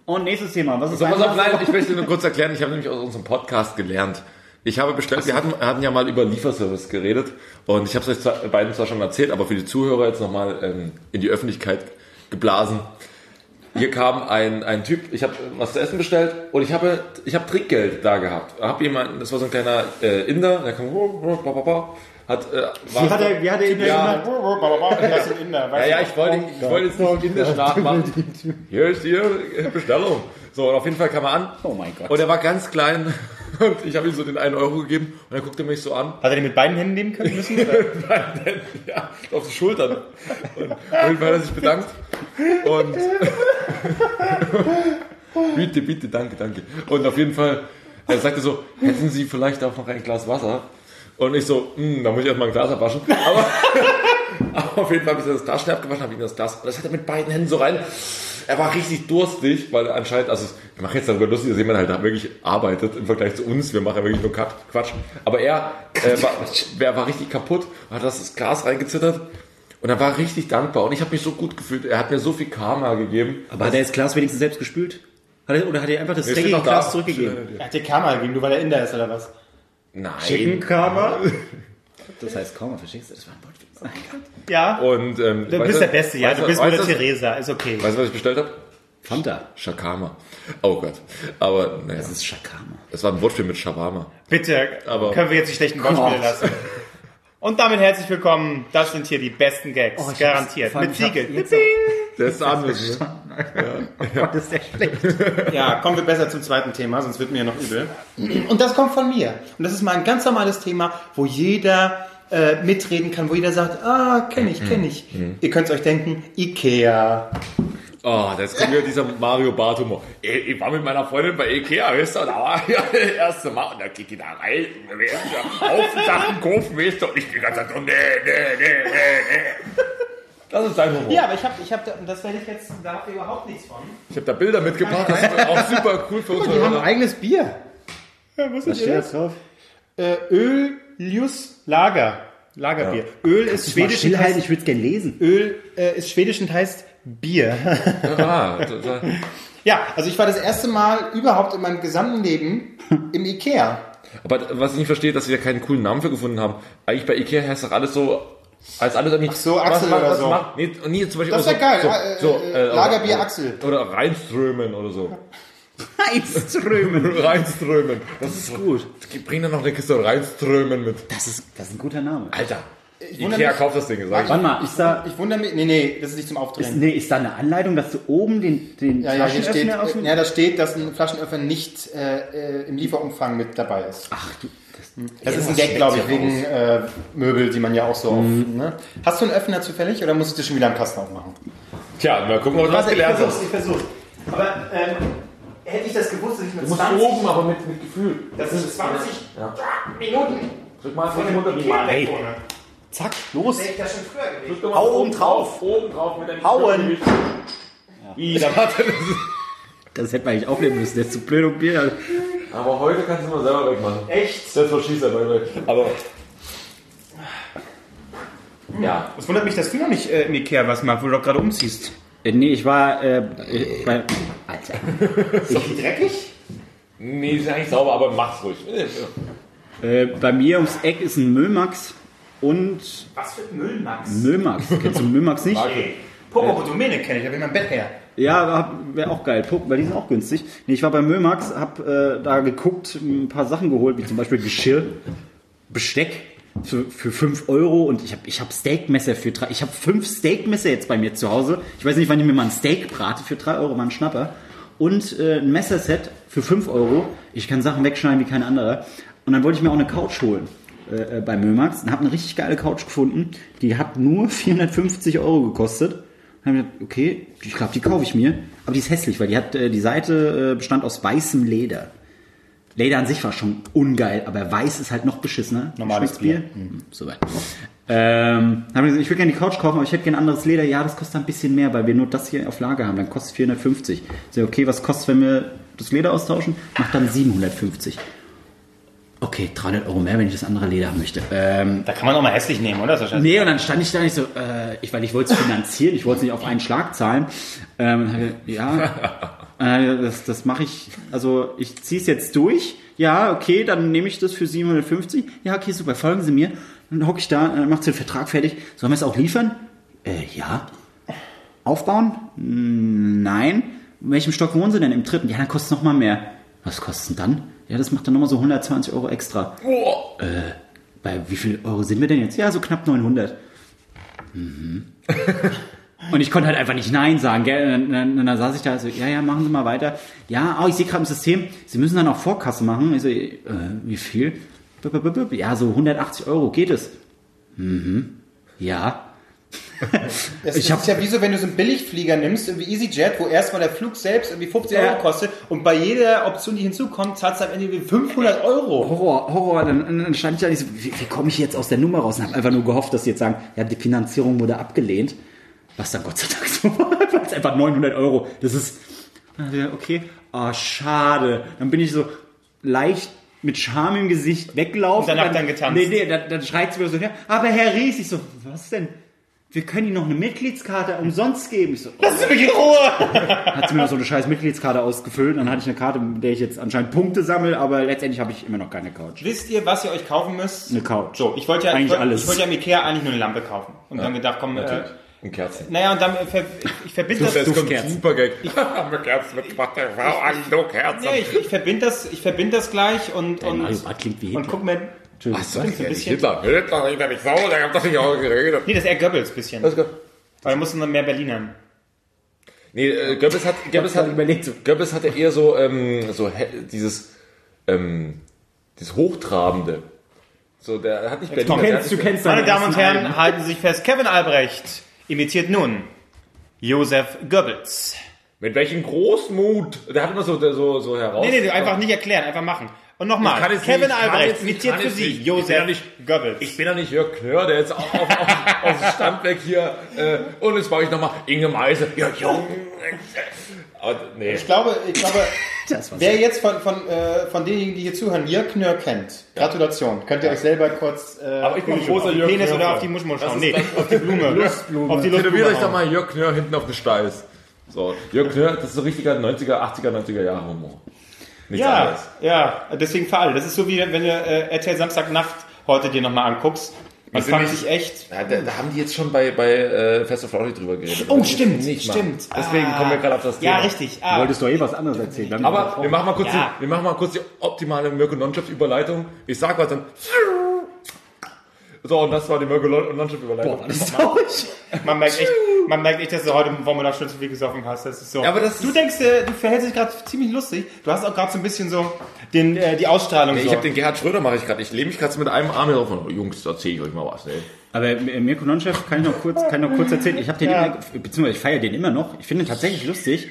Und nächstes Thema, was ist So, pass auf, nein, ich möchte nur kurz erklären, ich habe nämlich aus unserem Podcast gelernt. Ich habe bestellt, wir hatten, hatten ja mal über Lieferservice geredet und ich habe es euch beiden zwar schon erzählt, aber für die Zuhörer jetzt nochmal ähm, in die Öffentlichkeit geblasen. Hier kam ein, ein Typ, ich habe was zu essen bestellt und ich habe ich habe Trinkgeld da gehabt. Hab jemanden, das war so ein kleiner äh, Inder, der kam, oh, oh, ba, ba, ba, hat, äh, war, Wie hat er, wie hat er ihn Ja. das sind Inder, ja, ja, ich wollte, ich wollte jetzt nicht indisch nachmachen. Hier ist die Bestellung. So, und auf jeden Fall kam er an. Oh mein Gott. Und er war ganz klein und ich habe ihm so den einen Euro gegeben und er guckte mich so an. Hat er den mit beiden Händen nehmen können müssen? Nein, ja, auf die Schultern. Und auf jeden Fall hat er sich bedankt. Und bitte, bitte, danke, danke. Und auf jeden Fall, er sagte so, hätten Sie vielleicht auch noch ein Glas Wasser? Und ich so, hm, da muss ich erstmal ein Glas abwaschen. Aber, aber auf jeden Fall habe ich das Glas schnell abgewaschen, habe ihm das Glas, und das hat er mit beiden Händen so rein. Er war richtig durstig, weil anscheinend, also ich mache jetzt darüber lustig, dass jemand halt da wirklich arbeitet im Vergleich zu uns. Wir machen ja wirklich nur Quatsch. Aber er, äh, war, er war richtig kaputt, hat das Glas reingezittert und er war richtig dankbar. Und ich habe mich so gut gefühlt. Er hat mir so viel Karma gegeben. Aber hat er das Glas wenigstens selbst gespült? Hat er, oder hat er einfach das steht dreckige. Glas zurückgegeben? Er hat dir Karma gegeben, nur weil er Inder ist, oder was? Nein. Karma? Das heißt Karma, verstehst du? Das war ein. Ja. Und ähm, Du weißt bist der Beste, ja. Du bist Mutter du- Teresa, ist okay. Weißt du, was ich bestellt habe? Fanta. Shakama. Oh Gott. Aber naja, Das ist Shakama. es war ein Wortspiel mit Shawarma. Bitte, Aber- können wir jetzt die schlechten Wortspiele lassen. Und damit herzlich willkommen. Das sind hier die besten Gags. Oh, Garantiert. Mit Siegel. Der ist anders, ne? Gott, ist der schlecht. Ja, kommen wir besser zum zweiten Thema, sonst wird mir ja noch übel. Und das kommt von mir. Und das ist mal ein ganz normales Thema, wo jeder äh, mitreden kann, wo jeder sagt, ah, kenne ich, kenne ich. Ihr könnt euch denken, Ikea. Oh, jetzt kommt wieder dieser Mario Bart Humor. Ich, ich war mit meiner Freundin bei Ikea, weißt du, da war ja das erste Mal und da geht die da rein Haufen Sachen kaufen, weißt du, und ich die ganze Zeit so, nee, nee, nee, nee, nee. Das ist dein Humor. Ja, aber ich habe, ich hab, da- und das werde ich jetzt, da habt ihr überhaupt nichts von. Ich habe da Bilder mitgebracht, das ist auch super cool für unsere Die haben Hörer. eigenes Bier. Ja, was Was steht jetzt drauf? Äh, Öl Ljus Lager. Lagerbier. Öl ist schwedisch. und stillhalten, heißt, ich würde es gerne lesen. Öl äh, ist schwedisch und heißt Bier. Ah, ja, also ich war das erste Mal überhaupt in meinem gesamten Leben im Ikea. Aber was ich nicht verstehe, dass sie da keinen coolen Namen für gefunden haben. Eigentlich bei Ikea heißt doch alles so, als alles irgendwie. Ach so, Axel oder so. Macht, nee, nie zum Beispiel Das ist so, ja geil, So, äh, so, äh, äh, Lagerbier oder, Axel. Oder Reinströmen oder so. Einströmen. Reinströmen. Das ist Gut. Bring dann noch eine Kiste Reinströmen mit. Das ist, das ist ein guter Name. Alter. wundere Ikea mich- kauft das Ding, sag ich. Warte mal, ist da, Ich wundere mich, nee, nee, das ist nicht zum ist, Aufdrehen. nee, ist da eine Anleitung, dass du oben den, den Ja, ja, hier steht, äh, ja, da steht, dass ein Flaschenöffner nicht äh, äh, im Lieferumfang mit dabei ist. Ach du, das, Das ist ein Gag, glaube ich, wegen äh, Möbel, die man ja auch so auf. Ne? Hast du einen Öffner zufällig oder musst du schon wieder am Kasten aufmachen? Tja, mal gucken, ob du was gelernt hast. ich versuch's. Aber ähm, hätte ich das gewusst, dass ich mit Du musst oben, aber mit, mit Gefühl. das sind 20 Ja. Minuten Drück mal von von dem dem Ikea Hey. zack, los. Hätte ich das schon früher mal Hau oben drauf. Oben drauf mit deinem Hauen. Warte. Das hätte man eigentlich aufnehmen müssen, der ist zu blöd um Bier. Aber heute kannst du mal selber wegmachen. Echt? Das verschießt er mal. Aber. Ja. Es wundert mich, dass du noch nicht äh, im Ikea was machst, wo du doch gerade umziehst. Äh, nee, ich war äh, äh, bei... Alter. Ist doch dreckig? Nee, ist eigentlich sauber, aber mach's ruhig. Äh, bei mir ums Eck ist ein Müllmax und Was für Müll, Max? Müllmax. Kennst du Müllmax nicht? Hey, Popo Domene kenne ich, da will mein Bett her. Ja, wäre auch geil. Weil die sind auch günstig. Nee, ich war bei Müllmax, hab äh, da geguckt, ein paar Sachen geholt, wie zum Beispiel Geschirr, Besteck für, für 5 Euro und ich habe ich hab Steakmesser für drei. Ich habe fünf Steakmesser jetzt bei mir zu Hause. Ich weiß nicht, wann ich mir mal ein Steak brate. Für 3 Euro war ein Schnapper. Und äh, ein Messerset für 5 Euro. Ich kann Sachen wegschneiden wie kein anderer. Und dann wollte ich mir auch eine Couch holen äh, äh, bei Müllmax und habe eine richtig geile Couch gefunden. Die hat nur 450 Euro gekostet. Dann habe ich gedacht, okay, ich glaube, die kaufe ich mir. Aber die ist hässlich, weil die hat äh, die Seite äh, bestand aus weißem Leder. Leder an sich war schon ungeil, aber weiß ist halt noch beschissener. Normales Schmeckt's Bier. Hm, Soweit. Ähm, haben gesagt, ich will gerne die Couch kaufen, aber ich hätte gerne anderes Leder. Ja, das kostet ein bisschen mehr, weil wir nur das hier auf Lager haben. Dann kostet es 450. Ich sag, okay, was kostet, wenn wir das Leder austauschen? Macht dann 750. Okay, 300 Euro mehr, wenn ich das andere Leder haben möchte. Ähm, Da kann man auch mal hässlich nehmen, oder? So. Nee, und dann stand ich da nicht so, äh, ich, weil ich wollte es finanzieren, ich wollte es nicht auf einen Schlag zahlen. Ähm, ja, das, das mache ich, also ich ziehe es jetzt durch. Ja, okay, dann nehme ich das für 750. Ja, okay, super, folgen Sie mir. Dann hocke ich da, dann macht sie den Vertrag fertig. Sollen wir es auch liefern? Äh, ja. Aufbauen? Mm, Nein. In welchem Stock wohnen Sie denn? Im dritten? Ja, dann kostet es nochmal mehr. Was kostet denn dann? Ja, das macht dann nochmal so 120 Euro extra. Äh, bei wie viel Euro sind wir denn jetzt? Ja, so knapp 900. Mhm. Und ich konnte halt einfach nicht Nein sagen. Gell? Und dann, dann, dann saß ich da so, ja, ja, machen Sie mal weiter. Ja, oh, ich sehe gerade im System, Sie müssen dann auch Vorkasse machen. Ich so, äh, wie viel? Ja, so 180 Euro geht es. Mhm. Ja. Das Ich ist ja wie so, wenn du so einen Billigflieger nimmst, irgendwie EasyJet, wo erstmal der Flug selbst irgendwie 50 Ja. Euro kostet und bei jeder Option, die hinzukommt, zahlst du am Ende irgendwie 500 Euro. Horror, Horror. Dann, dann stand ich da nicht so, wie, wie komme ich jetzt aus der Nummer raus? Und habe einfach nur gehofft, dass sie jetzt sagen, ja, die Finanzierung wurde abgelehnt. Was dann Gott sei Dank so war. Weil es einfach 900 Euro. Das ist, ja, okay, ah, schade. Dann bin ich so leicht mit Scham im Gesicht weggelaufen. Und danach dann getanzt. Nee, nee, dann, dann schreit sie mir so her. Aber Herr Ries, ich so, was denn? Wir können Ihnen noch eine Mitgliedskarte umsonst geben. Ich so, oh. Lass mich in Ruhe! hat sie mir noch so eine scheiß Mitgliedskarte ausgefüllt. Dann hatte ich eine Karte, mit der ich jetzt anscheinend Punkte sammle, aber letztendlich habe ich immer noch keine Couch. Wisst ihr, was ihr euch kaufen müsst? Eine Couch. So, ich wollte ja, ich Eigentlich wollte, alles. ich wollte ja im Ikea eigentlich nur eine Lampe kaufen. Und dann gedacht, komm, äh, Und Kerzen. naja, und dann ver, ich verbinde das, Das kommt Duftkerzen. super Gag. Haben wir Kerzen Frau an, du Kerzen. ja, ich, ich verbinde das, ich verbinde das gleich und, und, Mario Barth klingt wie und Hitler. guck mir, Entschuldigung. Was soll so ich ein bisschen- Hitler, Hitler, Hitler, nicht sauer, der hat doch nicht auch geredet. nee, das ist eher Goebbels ein bisschen. Das gut. Aber wir mussten dann mehr Berlinern. Nee, äh, Goebbels hat, Goebbels hat, überlegt. Goebbels hatte eher so, ähm, so dieses, ähm, dieses Hochtrabende. So, der hat nicht Berlin. der kennst- du kennst Meine Damen und Herren, halten Sie sich fest, Kevin Albrecht imitiert nun Josef Goebbels. Mit welchem Großmut. Der hat immer so, so, so heraus. Nee, nee, einfach nicht erklären, einfach machen. Und nochmal, Kevin nicht, Albrecht imitiert für Sie nicht. Ich bin Josef ja nicht- Goebbels. Ich bin doch nicht Jörg Knör, der jetzt auf, auf, auf, auf dem Stand weg hier, äh, und jetzt mache ich nochmal Inge Meise. Ja, Junge. Aber, nee. Ich glaube, ich glaube, wer jetzt von, von, äh, von denjenigen, die hier zuhören, Jörg Knör kennt, Gratulation. Könnt ihr euch selber kurz äh, Aber ich bin ein großer Jörg Penis Knör oder auf die Muschmul Das schauen. ist Nee, auf die Blume. Lustblume. Auf die Tätowiert Lustblume. euch da hauen. mal Jörg Knör hinten auf den Steiß. So, Jörg Knör, das ist so richtiger 90er, 80er, 90er Jahre Humor. Nichts Ja, anderes. ja, deswegen für alle. Das ist so wie wenn du äh, RTL Samstagnacht heute dir nochmal anguckst. Man nicht- sich echt. Ja, da, da haben die jetzt schon bei, bei äh, Fest of Flauschig drüber geredet. Oh, stimmt, nicht stimmt. machen. Deswegen Ah. kommen wir gerade auf das Thema. Ja, richtig. Du Ah, wolltest doch eh was anderes erzählen. Dann Aber wir machen mal kurz, Ja. die, wir machen mal kurz die optimale Mirko Nonchef Überleitung. Ich sag was dann. So, und das war die Mirko Nonchef Überleitung. Boah, das ist traurig. man merkt echt, man merkt echt, dass du heute Vormittag schon zu viel gesoffen hast. Das ist so. Ja, aber das du ist- denkst, äh, du verhältst dich gerade ziemlich lustig. Du hast auch gerade so ein bisschen so den, äh, die Ausstrahlung. Nee, so. ich habe den Gerhard Schröder mache ich gerade. Ich lehne mich gerade mit einem Arm hier drauf und oh, Jungs, da erzähl ich euch mal was. Ey. Aber äh, Mirko Nonchef kann ich noch kurz, kann ich noch kurz erzählen. Ich habe den Ja. immer, beziehungsweise ich feiere den immer noch. Ich finde ihn tatsächlich lustig.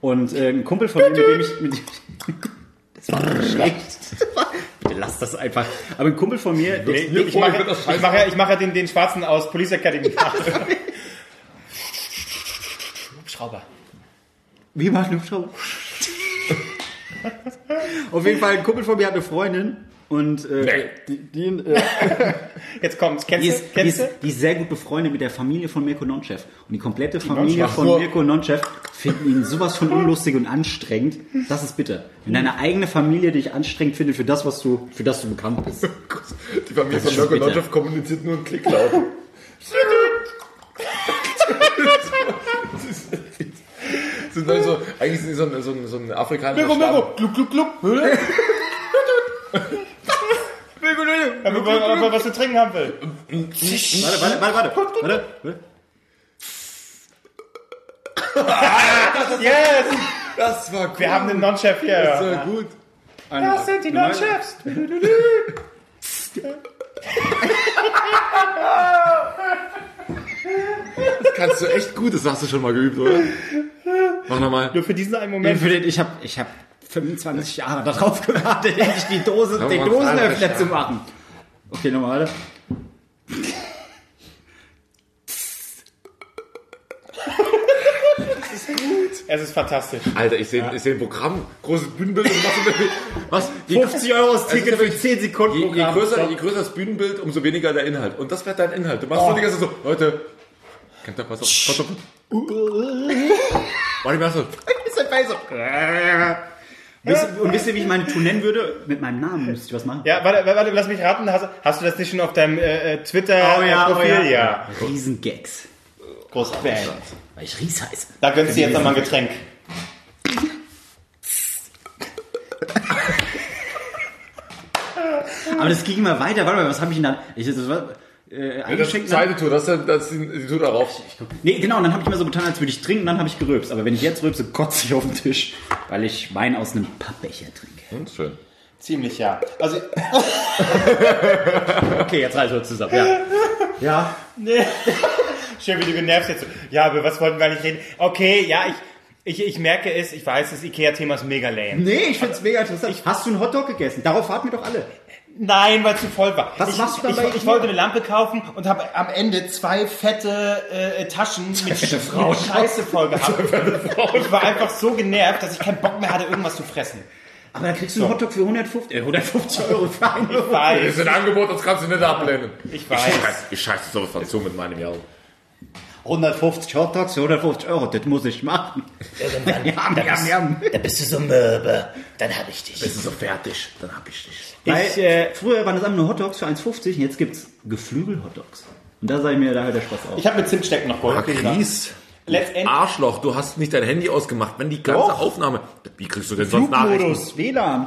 Und äh, ein Kumpel von mir, mit dem ich, mit dem das war schlecht. Lass das einfach. Aber ein Kumpel von mir, Nee, ich mache das ich mache, ich mache den, den Schwarzen aus Police Academy. Hubschrauber. Wie macht eine Frau? Auf jeden Fall, ein Kumpel von mir hat eine Freundin und äh, Nee. die, die, äh, Jetzt kommt's. Kennst die, du? ist, die, Kennst ist, du? die ist sehr gut befreundet mit der Familie von Mirko Nonchef. Und die komplette Familie Nonchef. von. Mirko Nonchef finden ihn sowas von unlustig und anstrengend. Das ist bitter. Wenn deine eigene Familie dich anstrengend findet für das, was du, für das du bekannt bist. Die Familie Das ist von Mirko bitter. Nonchef kommuniziert nur in Klicklauten. sind also, eigentlich sind die so ein, so ein, so ein afrikanischer Mirko, Stamm. Mirko. Gluck, gluck, gluck. Ja, wir wollen aber was zu trinken haben will. Warte, warte, warte, warte. warte, warte. Yes! Das war gut. Wir haben den Non-Chef Das hier. war gut. Das sind die Non-Chefs. Das kannst du echt gut, das hast du schon mal geübt, oder? Mach nochmal. Nur für diesen einen Nee, Moment. den, ich habe ich hab 25 Jahre darauf gewartet, endlich die Dose, Hör den Dosenöffner zu machen. Okay, nochmal. Es ist fantastisch. Alter, ich sehe ich seh ein Programm, großes Bühnenbild und was, was je, 50 Euro das ist Ticket ja für wirklich- 10 Sekunden je, je, größer, je größer das Bühnenbild, umso weniger der Inhalt. Und das wird dein Inhalt. Du machst so die ganze Zeit so, Leute, kennt ihr was auf? Was auf? Warte mal so. Wisst Und wisst ihr, wie ich meine Tour nennen würde? Mit meinem Namen müsste ich was machen. Ja, warte, warte, lass mich raten. Hast, hast du das nicht schon auf deinem äh, äh, Twitter-Profil? ja. Riesengags. Großer Fan. Weil ich Ries heiße. Da gönnst du jetzt nochmal ein Getränk. Aber das ging immer weiter. Warte mal, was habe ich denn da? Ich, das war, äh, Das eingeschenkt. zweite Tour, das ist, das ist die, die Tour darauf. Nee, genau, und dann habe ich immer so getan, als würde ich trinken, und dann habe ich gerülpst. Aber wenn ich jetzt rülpse, kotze ich auf den Tisch, weil ich Wein aus einem Pappbecher trinke. Hm, schön. Ziemlich ja. Also, Okay, jetzt reißen wir zusammen. Ja. ja. schön, wie du genervt jetzt. Ja, über was wollten wir eigentlich reden? Okay, ja, ich, ich, ich merke es, ich weiß, das Ikea-Thema ist mega lame. Nee, ich find's mega interessant. Hast du einen Hotdog gegessen? Darauf warten wir doch alle. Nein, weil es zu voll war. Was ich, machst du dann ich, bei ich Ikea? wollte eine Lampe kaufen und habe am Ende zwei fette äh, Taschen mit, fette mit Frauen. Scheiße voll gehabt. Ich war einfach so genervt, dass ich keinen Bock mehr hatte, irgendwas zu fressen. Aber dann kriegst du einen Hotdog für 150, äh, 150 Euro für einen Euro. Das Weiß, ist ein Angebot, das kannst du nicht ablehnen. ich weiß. Ich scheiße sowas von zu mit meinem Jahr. 150 Hotdogs für 150 Euro, das muss ich machen. Irgendwann, Ja, da, ja, bist, ja. da bist du so mürbe. Dann hab ich dich. Bist du so fertig, dann hab ich dich. Weil, Ich, äh, früher waren das einfach nur Hotdogs für 1,50 und jetzt gibt's Geflügel-Hotdogs. Und da ich mir, da hört der Spaß auf. Ich habe mit Zimtstecken noch geholt. Chris, Letztendlich. Arschloch, du hast nicht dein Handy ausgemacht, wenn die ganze Doch. Aufnahme. Wie kriegst du denn sonst Nachrichten? WLAN.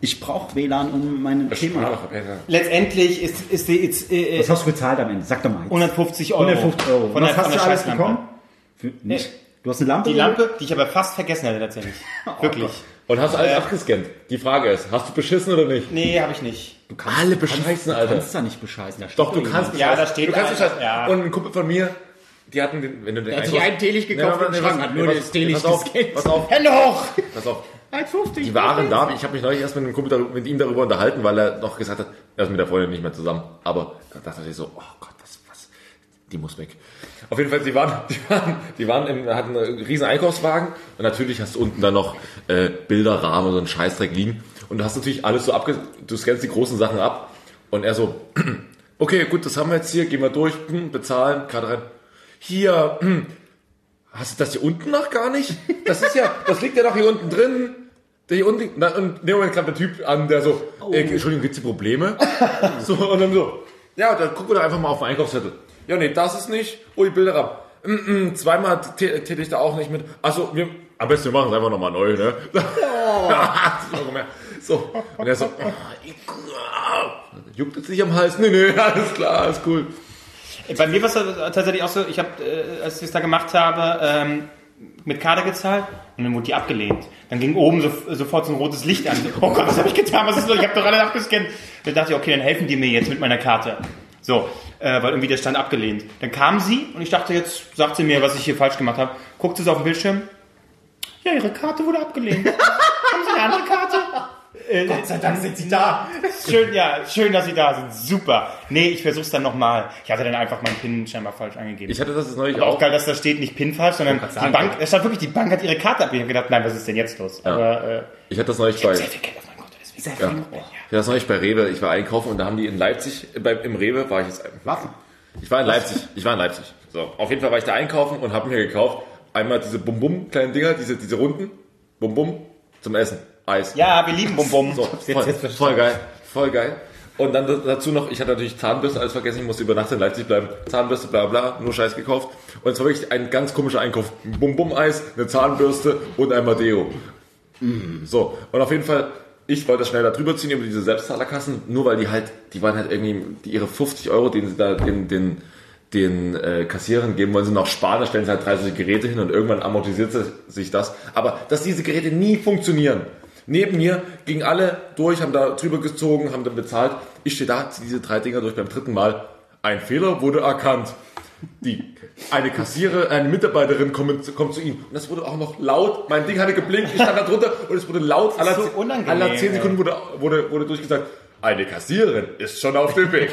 Ich brauche WLAN, um mein Thema... Letztendlich ist, ist die ist, äh, Was hast du bezahlt am Ende? Sag doch mal. jetzt. 150 Euro. 150 Euro. Von Was der, hast von du alles bekommen? Für, nicht. Du hast eine Lampe? Die Lampe, die ich aber fast vergessen hatte tatsächlich. Wirklich. Und hast alles abgescannt. Die Frage ist, hast du beschissen oder nicht? Nee, habe ich nicht. Alle bescheißen, Du Alter. kannst da nicht bescheißen. Da steht Doch, du kannst Ja, bescheißen. da steht Du kannst einer, bescheißen. ja. Und ein Kumpel von mir, die hatten den, wenn du den Der hat sich einen Teelicht gekauft und nee, Schrank pass- hat nur nee, das Teelicht gescannt. pass auf, Hände hoch! pass auf. 1,50. Die waren da. Ich habe mich neulich erst mit einem Kumpel mit ihm darüber unterhalten, weil er noch gesagt hat, er ist mit der Freundin nicht mehr zusammen. Aber da dachte ich so, oh Gott, was, was, die muss weg. Auf jeden Fall, die waren, die waren, die waren im, hatten einen riesen Einkaufswagen und natürlich hast du unten dann noch äh, Bilderrahmen und so einen Scheißdreck liegen und du hast natürlich alles so abge, du scannst die großen Sachen ab und er so, okay, gut, das haben wir jetzt hier, gehen wir durch, hm, bezahlen, Karte rein. Hier, hm, hast du das hier unten noch gar nicht? Das ist ja, das liegt ja doch hier unten drin. Der hier unten, na, und in dem Moment kam der Typ an, der so, äh, Entschuldigung, gibt's hier Probleme? so, und dann so, ja, dann gucken wir doch einfach mal auf den Einkaufszettel. Ja, nee, das ist nicht. Oh, die Bilder ab. Mm -mm, zweimal tä- täte ich da auch nicht mit. Achso, wir, am besten wir machen es einfach nochmal neu, ne? so, und er so, oh, ich, juckt jetzt nicht am Hals? Nee, nee, alles klar, alles cool. Bei mir war es tatsächlich auch so, ich habe, äh, als ich es da gemacht habe, ähm, mit Karte gezahlt und dann wurde die abgelehnt. Dann ging oben so, sofort so ein rotes Licht an. Oh Gott, was habe ich getan? Was ist los? Ich habe doch alle abgescannt. Dann dachte ich, okay, dann helfen die mir jetzt mit meiner Karte. So, äh, weil irgendwie der stand abgelehnt. Dann kam sie und ich dachte, jetzt sagt sie mir, was ich hier falsch gemacht habe. Guckte sie auf den Bildschirm. Ja, ihre Karte wurde abgelehnt. Haben Sie eine andere Karte? Äh, Gott sei Dank sind Sie da. Schön, ja, schön, dass Sie da sind. Super. Nee, ich versuch's dann nochmal. Ich hatte dann einfach meinen PIN scheinbar falsch angegeben. Ich hatte das jetzt neulich Aber auch auch. geil, dass da steht nicht PIN falsch, sondern die sagen, Bank, es stand wirklich, die Bank hat ihre Karte abgegeben. Ich habe gedacht, nein, was ist denn jetzt los? Aber äh, Ich hatte das neulich bei, sehr viel Geld auf meinem Konto, deswegen. Ja. Ich hatte das neulich bei Rewe. Ich war einkaufen und da haben die in Leipzig, äh, bei, im Rewe war ich jetzt. Waffen. Ich war in Leipzig. Ich war in Leipzig. So, auf jeden Fall war ich da einkaufen und habe mir gekauft einmal diese Bum Bum kleinen Dinger, diese diese runden Bum Bum zum Essen, Eis. Ja, wir lieben Bum Bum. So, voll, voll geil, voll geil. Und dann dazu noch, ich hatte natürlich Zahnbürste alles vergessen, ich musste über Nacht in Leipzig bleiben. Zahnbürste, bla bla, nur Scheiß gekauft. Und es war wirklich ein ganz komischer Einkauf. Ein Bum-Bum-Eis, eine Zahnbürste und ein Madeo. So, und auf jeden Fall, ich wollte das schnell da drüber ziehen über diese Selbstzahlerkassen, nur weil die halt, die waren halt irgendwie, die ihre 50 Euro, den sie da den, den, den äh, Kassierern geben, wollen sie noch sparen, da stellen sie halt 30 Geräte hin und irgendwann amortisiert sie- sich das. Aber dass diese Geräte nie funktionieren. Neben mir gingen alle durch, haben da drüber gezogen, haben dann bezahlt. Ich stehe da, ziehe diese drei Dinger durch beim dritten Mal. Ein Fehler wurde erkannt. Die, eine Kassierer, eine Mitarbeiterin kommt, kommt zu ihm. Und das wurde auch noch laut. Mein Ding hatte geblinkt, ich stand da drunter und es wurde laut. Aller, so ze- unangenehm, aller 10 ey. Sekunden wurde, wurde, wurde durchgesagt. Eine Kassiererin ist schon auf dem Weg.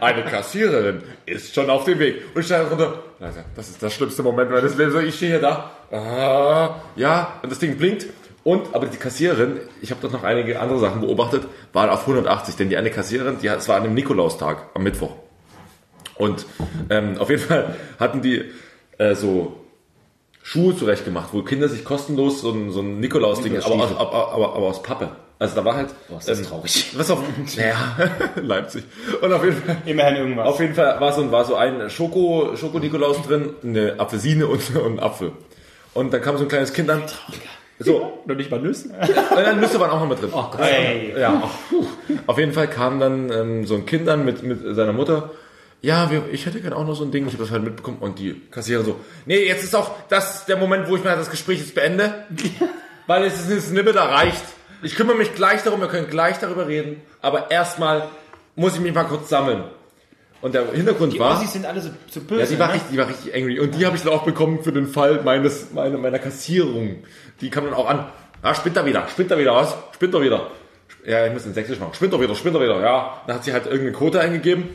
Eine Kassiererin ist schon auf dem Weg. Und ich stand da drunter. Das ist das schlimmste Moment meines Lebens. Ich stehe hier da. Ah, ja, und das Ding blinkt. Und, aber die Kassiererin, ich habe dort noch einige andere Sachen beobachtet, war auf 180. Denn die eine Kassiererin, die, hat- es war an einem Nikolaustag am Mittwoch. Und ähm, auf jeden Fall hatten die äh, so Schuhe zurechtgemacht, wo Kinder sich kostenlos so ein, so ein Nikolaus-Ding, aber, aus- aber, aber, aber aus Pappe. Also da war halt. Boah, ist das traurig. Was auf. Naja, Leipzig. Und auf jeden Fall. Immerhin irgendwas. Auf jeden Fall war so, ein- war so ein Schoko, Schoko-Nikolaus drin, eine Apfelsine und, und ein Apfel. Und dann kam so ein kleines Kind an. So, Noch nicht mal Nüsse? dann Nüsse waren auch noch mit drin. Oh Gott. Ey. Ja, auf jeden Fall kam dann ähm, so ein Kind an mit, mit seiner Mutter. Ja, wir, ich hätte gerne auch noch so ein Ding. Ich habe das halt mitbekommen. Und die Kassiererin so, nee, jetzt ist auch das der Moment, wo ich mal das Gespräch jetzt beende. Weil es ist ein Snippet erreicht. Ich kümmere mich gleich darum, wir können gleich darüber reden. Aber erstmal muss ich mich mal kurz sammeln. Und der Hintergrund Die war... Ossis sind alle so, so böse. Ja, die war, ne? richtig, die war richtig angry. Und die habe ich dann auch bekommen für den Fall meines, meiner, meiner Kassierung. Die kam dann auch an. Ja, spinnt er wieder, spinnt er wieder, was? Spinnt er wieder. Ja, ich muss in Sächsisch machen. Spinnt er wieder, spinnt er wieder, ja. Dann hat sie halt irgendeine Quote eingegeben.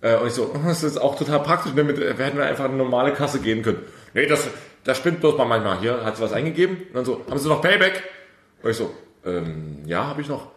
Äh, und ich so, das ist auch total praktisch, damit wir hätten wir einfach eine normale Kasse gehen können. Nee, das, das spinnt bloß mal manchmal. Hier hat sie was eingegeben. Und dann so, haben Sie noch Payback? Und ich so, ähm, ja, habe ich noch.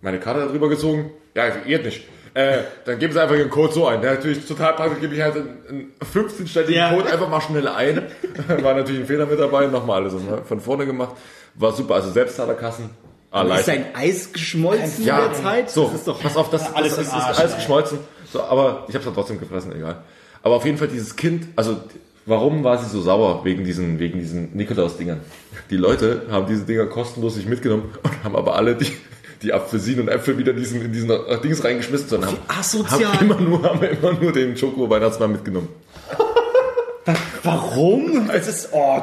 Meine Karte darüber gezogen. Ja, geht nicht. Äh, dann geben Sie einfach Ihren Code so ein. Ja, natürlich total praktisch, gebe ich halt einen, einen 15-stelligen Ja. Code einfach mal schnell ein. War natürlich ein Fehler mit dabei, nochmal alles von vorne gemacht. War super, also Selbstzahlerkassen. Ah, Ist dein Eis geschmolzen Ja, in der Zeit? So, Das ist doch pass auf, das, das, alles das, ist Arsch, alles geschmolzen. So, aber ich habe es trotzdem gefressen, egal. Aber auf jeden Fall dieses Kind, also warum war sie so sauer wegen diesen, wegen diesen Nikolaus-Dingern? Die Leute haben diese Dinger kostenlos sich mitgenommen und haben aber alle die, die Apfelsinen und Äpfel wieder in diesen, in diesen äh, Dings reingeschmissen, sondern haben, asozial. haben, immer nur, haben immer nur den Schoko-Weihnachtsmann mitgenommen. Warum? Es ist, oh,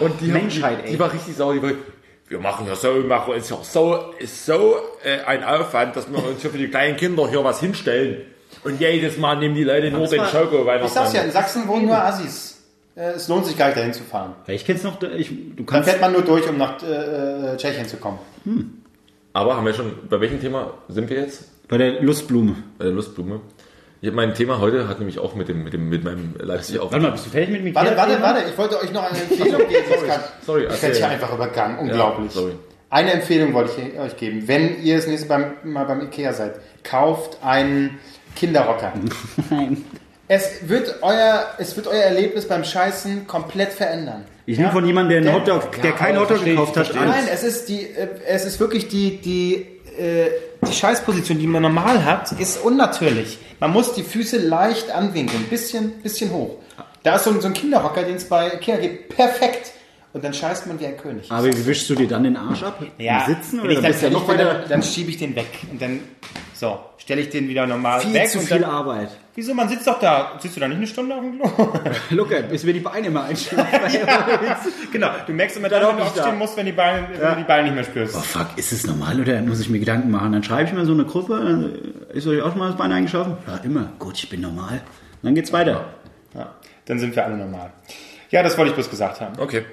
Und die, Menschheit, haben, die, ey. die war richtig sauer. Die war, wir machen ja so, machen uns ja so, ist so äh, ein Aufwand, dass wir uns hier für die kleinen Kinder hier was hinstellen. Und jedes Mal nehmen die Leute nur den Ich sag's ja, in. Sachsen wohnen nur Assis. Äh, Es lohnt sich gar nicht dahin zu fahren. Ja, ich kenn's noch, ich, du Dann kannst, fährt man nur durch, um nach äh, Tschechien zu kommen. Aber haben wir schon, bei welchem Thema sind wir jetzt? bei der Lustblume. Bei der Lustblume. Ich, mein Thema heute hat nämlich auch mit dem, mit dem, mit meinem Leipzig auf. Warte mal, bist du fertig mit mir? Warte, warte, warte, ich wollte euch noch eine Empfehlung geben. Sorry, sorry, ich erzähl. hier einfach übergangen, unglaublich. sorry. Eine Empfehlung wollte ich euch geben. Wenn ihr das nächste beim, mal beim Ikea seid, kauft einen Kinderrocker. Nein. Es wird euer, es wird euer Erlebnis beim Scheißen komplett verändern. Ich nehme von jemandem, der, einen Hotdog, der keinen Hotdog verstehe gekauft hat, verstehe Angst. Nein, es ist die, äh, es ist wirklich die, die, äh, die Scheißposition, die man normal hat, ist unnatürlich. Man muss die Füße leicht anwinkeln, bisschen, bisschen hoch. Da ist so ein, so ein Kinderhocker, den es bei Ikea gibt, perfekt. Und dann scheißt man wie ein König. Aber wie wischst du dir dann den Arsch ab? Im Sitzen? Oder ich dann bist ja noch weiter? dann, dann schiebe ich den weg. Und dann, so, stelle ich den wieder normal Viel weg. zu und viel dann, Arbeit. Wieso, man sitzt doch da. Sitzt du da nicht eine Stunde auf dem Klo? Luca, bis wir die Beine mal einstellen. genau, du merkst immer dann, wenn du ich da. aufstehen musst, wenn, die Beine, wenn du die Beine nicht mehr spürst. Oh fuck, ist es normal oder muss ich mir Gedanken machen? Dann schreibe ich mal so eine Gruppe. dann Ist euch auch schon mal das Bein eingeschaffen? Ja, immer. Gut, ich bin normal. Dann geht's weiter. Ja, dann sind wir alle normal. Ja, das wollte ich bloß gesagt haben. Okay.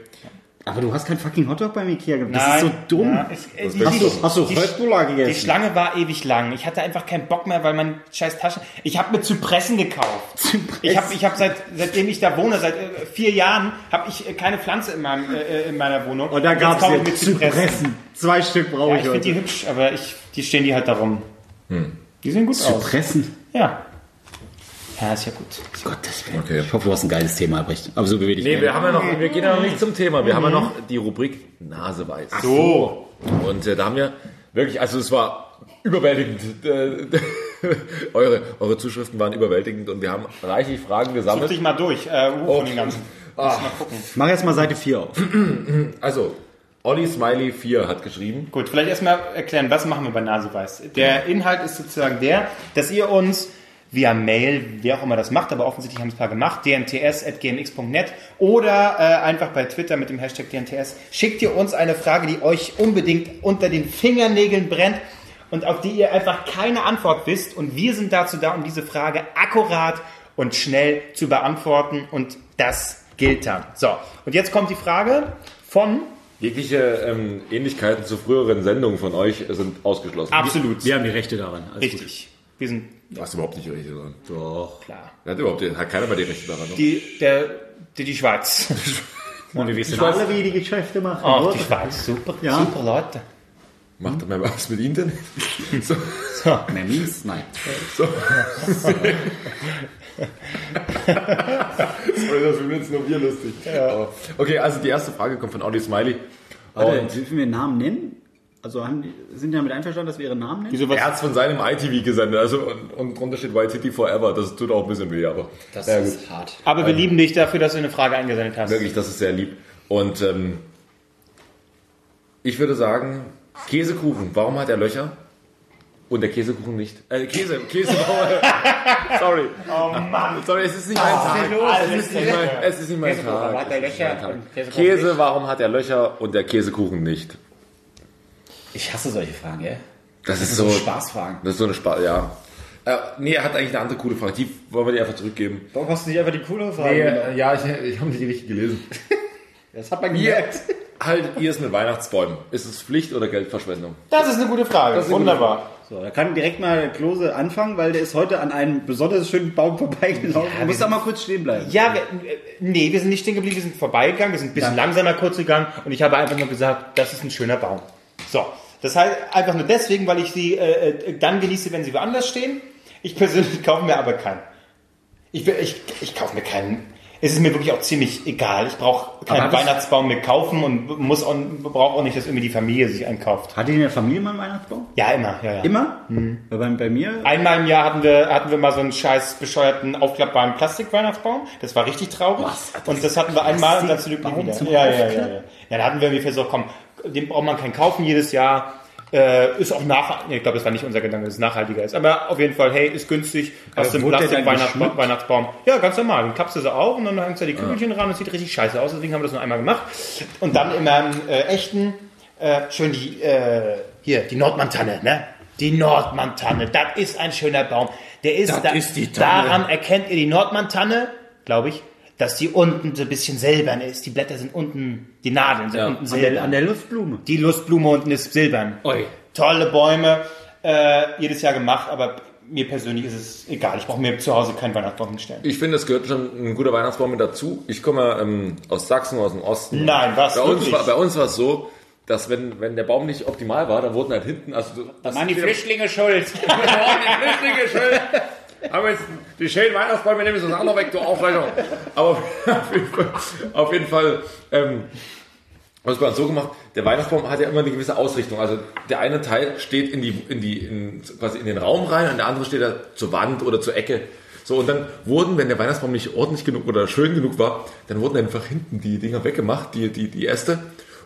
Aber du hast kein fucking Hotdog beim Ikea gehabt. Das Nein, ist so dumm. Ja, es, äh, die, Hast du, hast du die, gegessen? die Schlange war ewig lang. Ich hatte einfach keinen Bock mehr, weil mein scheiß Taschen... Ich habe mir Zypressen gekauft. Zypressen? Ich habe ich hab seit, seitdem ich da wohne, seit äh, vier Jahren, habe ich äh, keine Pflanze in, meinem, äh, in meiner Wohnung. Und da gab es Zypressen. Zypressen. Zwei Stück brauche Ja, ich ich finde die heute. hübsch, aber ich, die stehen die halt darum. Hm. Die sehen gut aus. Zypressen? Ja. Ja, ist ja gut. Gottes Willen. Okay. Ich hoffe, du hast ein geiles Thema, Albrecht. Aber so bewege ich Nee, wir haben ja noch, wir gehen ja noch nicht zum Thema. Wir haben ja noch die Rubrik Naseweiß. So. Und äh, da haben wir wirklich, also es war überwältigend. Äh, eure, eure Zuschriften waren überwältigend und wir haben reichlich Fragen Such gesammelt. dich mal durch, äh, uh, von den ganzen. Mal gucken. Mach jetzt mal Seite 4 auf. Also, Olli Smiley 4 hat geschrieben. Gut, vielleicht erstmal erklären, was machen wir bei Naseweiß. Der Inhalt ist sozusagen der, dass ihr uns via Mail, wer auch immer das macht, aber offensichtlich haben es ein paar gemacht, dnts.gmx.net oder äh, einfach bei Twitter mit dem Hashtag dnts, schickt ihr uns eine Frage, die euch unbedingt unter den Fingernägeln brennt und auf die ihr einfach keine Antwort wisst und wir sind dazu da, um diese Frage akkurat und schnell zu beantworten und das gilt dann. So, und jetzt kommt die Frage von Jegliche ähm, Ähnlichkeiten zu früheren Sendungen von euch sind ausgeschlossen. absolut Wir haben die Rechte daran. Alles gut. Wir sind Du hast überhaupt nicht richtig dran. Doch. klar. Hat überhaupt hat keiner mal die Rechte daran. noch. Die, der, die, die Schweiz. Und wir wissen alle, wie die Geschäfte machen. Ach, oder? die Schweiz, super, Ja. super Leute. Macht er mal was mit Ihnen denn? so. Mehr Mies? Nein. Sorry, das finden jetzt nur wir lustig. Aber, okay, also die erste Frage kommt von Audi Smiley. Warte, dürfen wir Namen nennen? Also haben die, sind die damit einverstanden, dass wir ihre Namen nennen? Wieso was? er hat es von seinem ITV gesendet, also und, und drunter steht White City Forever. Das tut auch ein bisschen weh, aber Das ja, gut. ist hart. Aber wir lieben dich dafür, dass du eine Frage eingesendet hast. Wirklich, das ist sehr lieb. Und ähm, ich würde sagen, Käsekuchen, warum hat er Löcher? Und der Käsekuchen nicht. Äh, Käse, Käse, Sorry. Oh Mann. Sorry, es ist nicht mein Tag. Es ist nicht mein, es ist nicht mein Käsekuchen, Tag. Käse, warum hat er Löcher und der Käsekuchen nicht? Ich hasse solche Fragen, gell? Das ist So so. Spaßfragen. Das ist so eine Spaß, ja. Äh, nee, er hat eigentlich eine andere coole Frage. Die wollen wir dir einfach zurückgeben. Warum hast du nicht einfach die coole Frage? Nee, ja, ich, ich habe nicht richtig gelesen. Das hat man Ihr gemerkt. haltet ihr es mit Weihnachtsbäumen? Ist es Pflicht oder Geldverschwendung? Das ist eine gute Frage. ist eine gute Wunderbar. So, da kann direkt mal Klose anfangen, weil der ist heute an einem besonders schönen Baum vorbeigelaufen. du musst da mal kurz stehen bleiben. Ja, wir, nee, wir sind nicht stehen geblieben, wir sind vorbeigegangen, wir sind ein bisschen langsamer kurz gegangen und ich habe einfach nur gesagt, das ist ein schöner Baum. So, das heißt einfach nur deswegen, weil ich sie äh, äh, dann genieße, wenn sie woanders stehen. Ich persönlich kaufe mir aber keinen. Ich, ich, ich kaufe mir keinen. Es ist mir wirklich auch ziemlich egal. Ich brauche keinen das- Weihnachtsbaum mehr kaufen und muss auch, brauche auch nicht, dass irgendwie die Familie sich einkauft. Hat die in der Familie mal einen Weihnachtsbaum? Ja, immer. Ja, ja. Immer? Weil bei, bei mir. Einmal im Jahr hatten wir, hatten wir mal so einen scheiß bescheuerten aufklappbaren Plastik-Weihnachtsbaum. Das war richtig traurig. und das hatten wir einmal und dann zu Plastikbaum wieder. Ja, ja, ja, ja. Ja, da hatten wir irgendwie so, komm, den braucht man keinen kaufen jedes Jahr. Äh, ist auch nach, nee, ich glaube, das war nicht unser Gedanke, dass es nachhaltiger ist. Aber auf jeden Fall, hey, ist günstig. Hast du einen Plastik-Weihnachtsbaum? Weihnachtsbaum. Ja, ganz normal. Dann klappst du sie auf und dann hängst du da die Kügelchen ran und sieht richtig scheiße aus. Deswegen haben wir das nur einmal gemacht. Und dann immer einen äh, echten, äh, schön die, äh, hier, die Nordmantanne, ne? Die Nordmantanne, das ist ein schöner Baum. Der ist, Das da, ist die Tanne. daran erkennt ihr die Nordmantanne, glaube ich, dass die unten so ein bisschen silbern ist. Die Blätter sind unten, die Nadeln sind unten An silbern. der, an der Lustblume. die Lustblume unten ist silbern. Oi. Tolle Bäume, äh, jedes Jahr gemacht, aber mir persönlich ist es egal. Ich brauche mir zu Hause keinen Weihnachtsbaum hinstellen. Ich finde, es gehört schon ein guter Weihnachtsbaum mit dazu. Ich komme ähm, aus Sachsen, aus dem Osten. Nein, was? Bei uns, Wirklich? war, bei uns war es so, dass wenn, wenn der Baum nicht optimal war, dann wurden halt hinten, also das Waren die Flüchtlinge schuld? die Flüchtlinge schön. Aber jetzt die schönen Weihnachtsbäume nehmen uns auch noch weg, du Aufreger. Aber auf jeden Fall, auf jeden Fall ähm, bei uns so gemacht, der Weihnachtsbaum hat ja immer eine gewisse Ausrichtung. Also der eine Teil steht in die, in die, in, quasi in den Raum rein und der andere steht da zur Wand oder zur Ecke. So, und dann wurden, wenn der Weihnachtsbaum nicht ordentlich genug oder schön genug war, dann wurden einfach hinten die Dinger weggemacht, die, die, die Äste.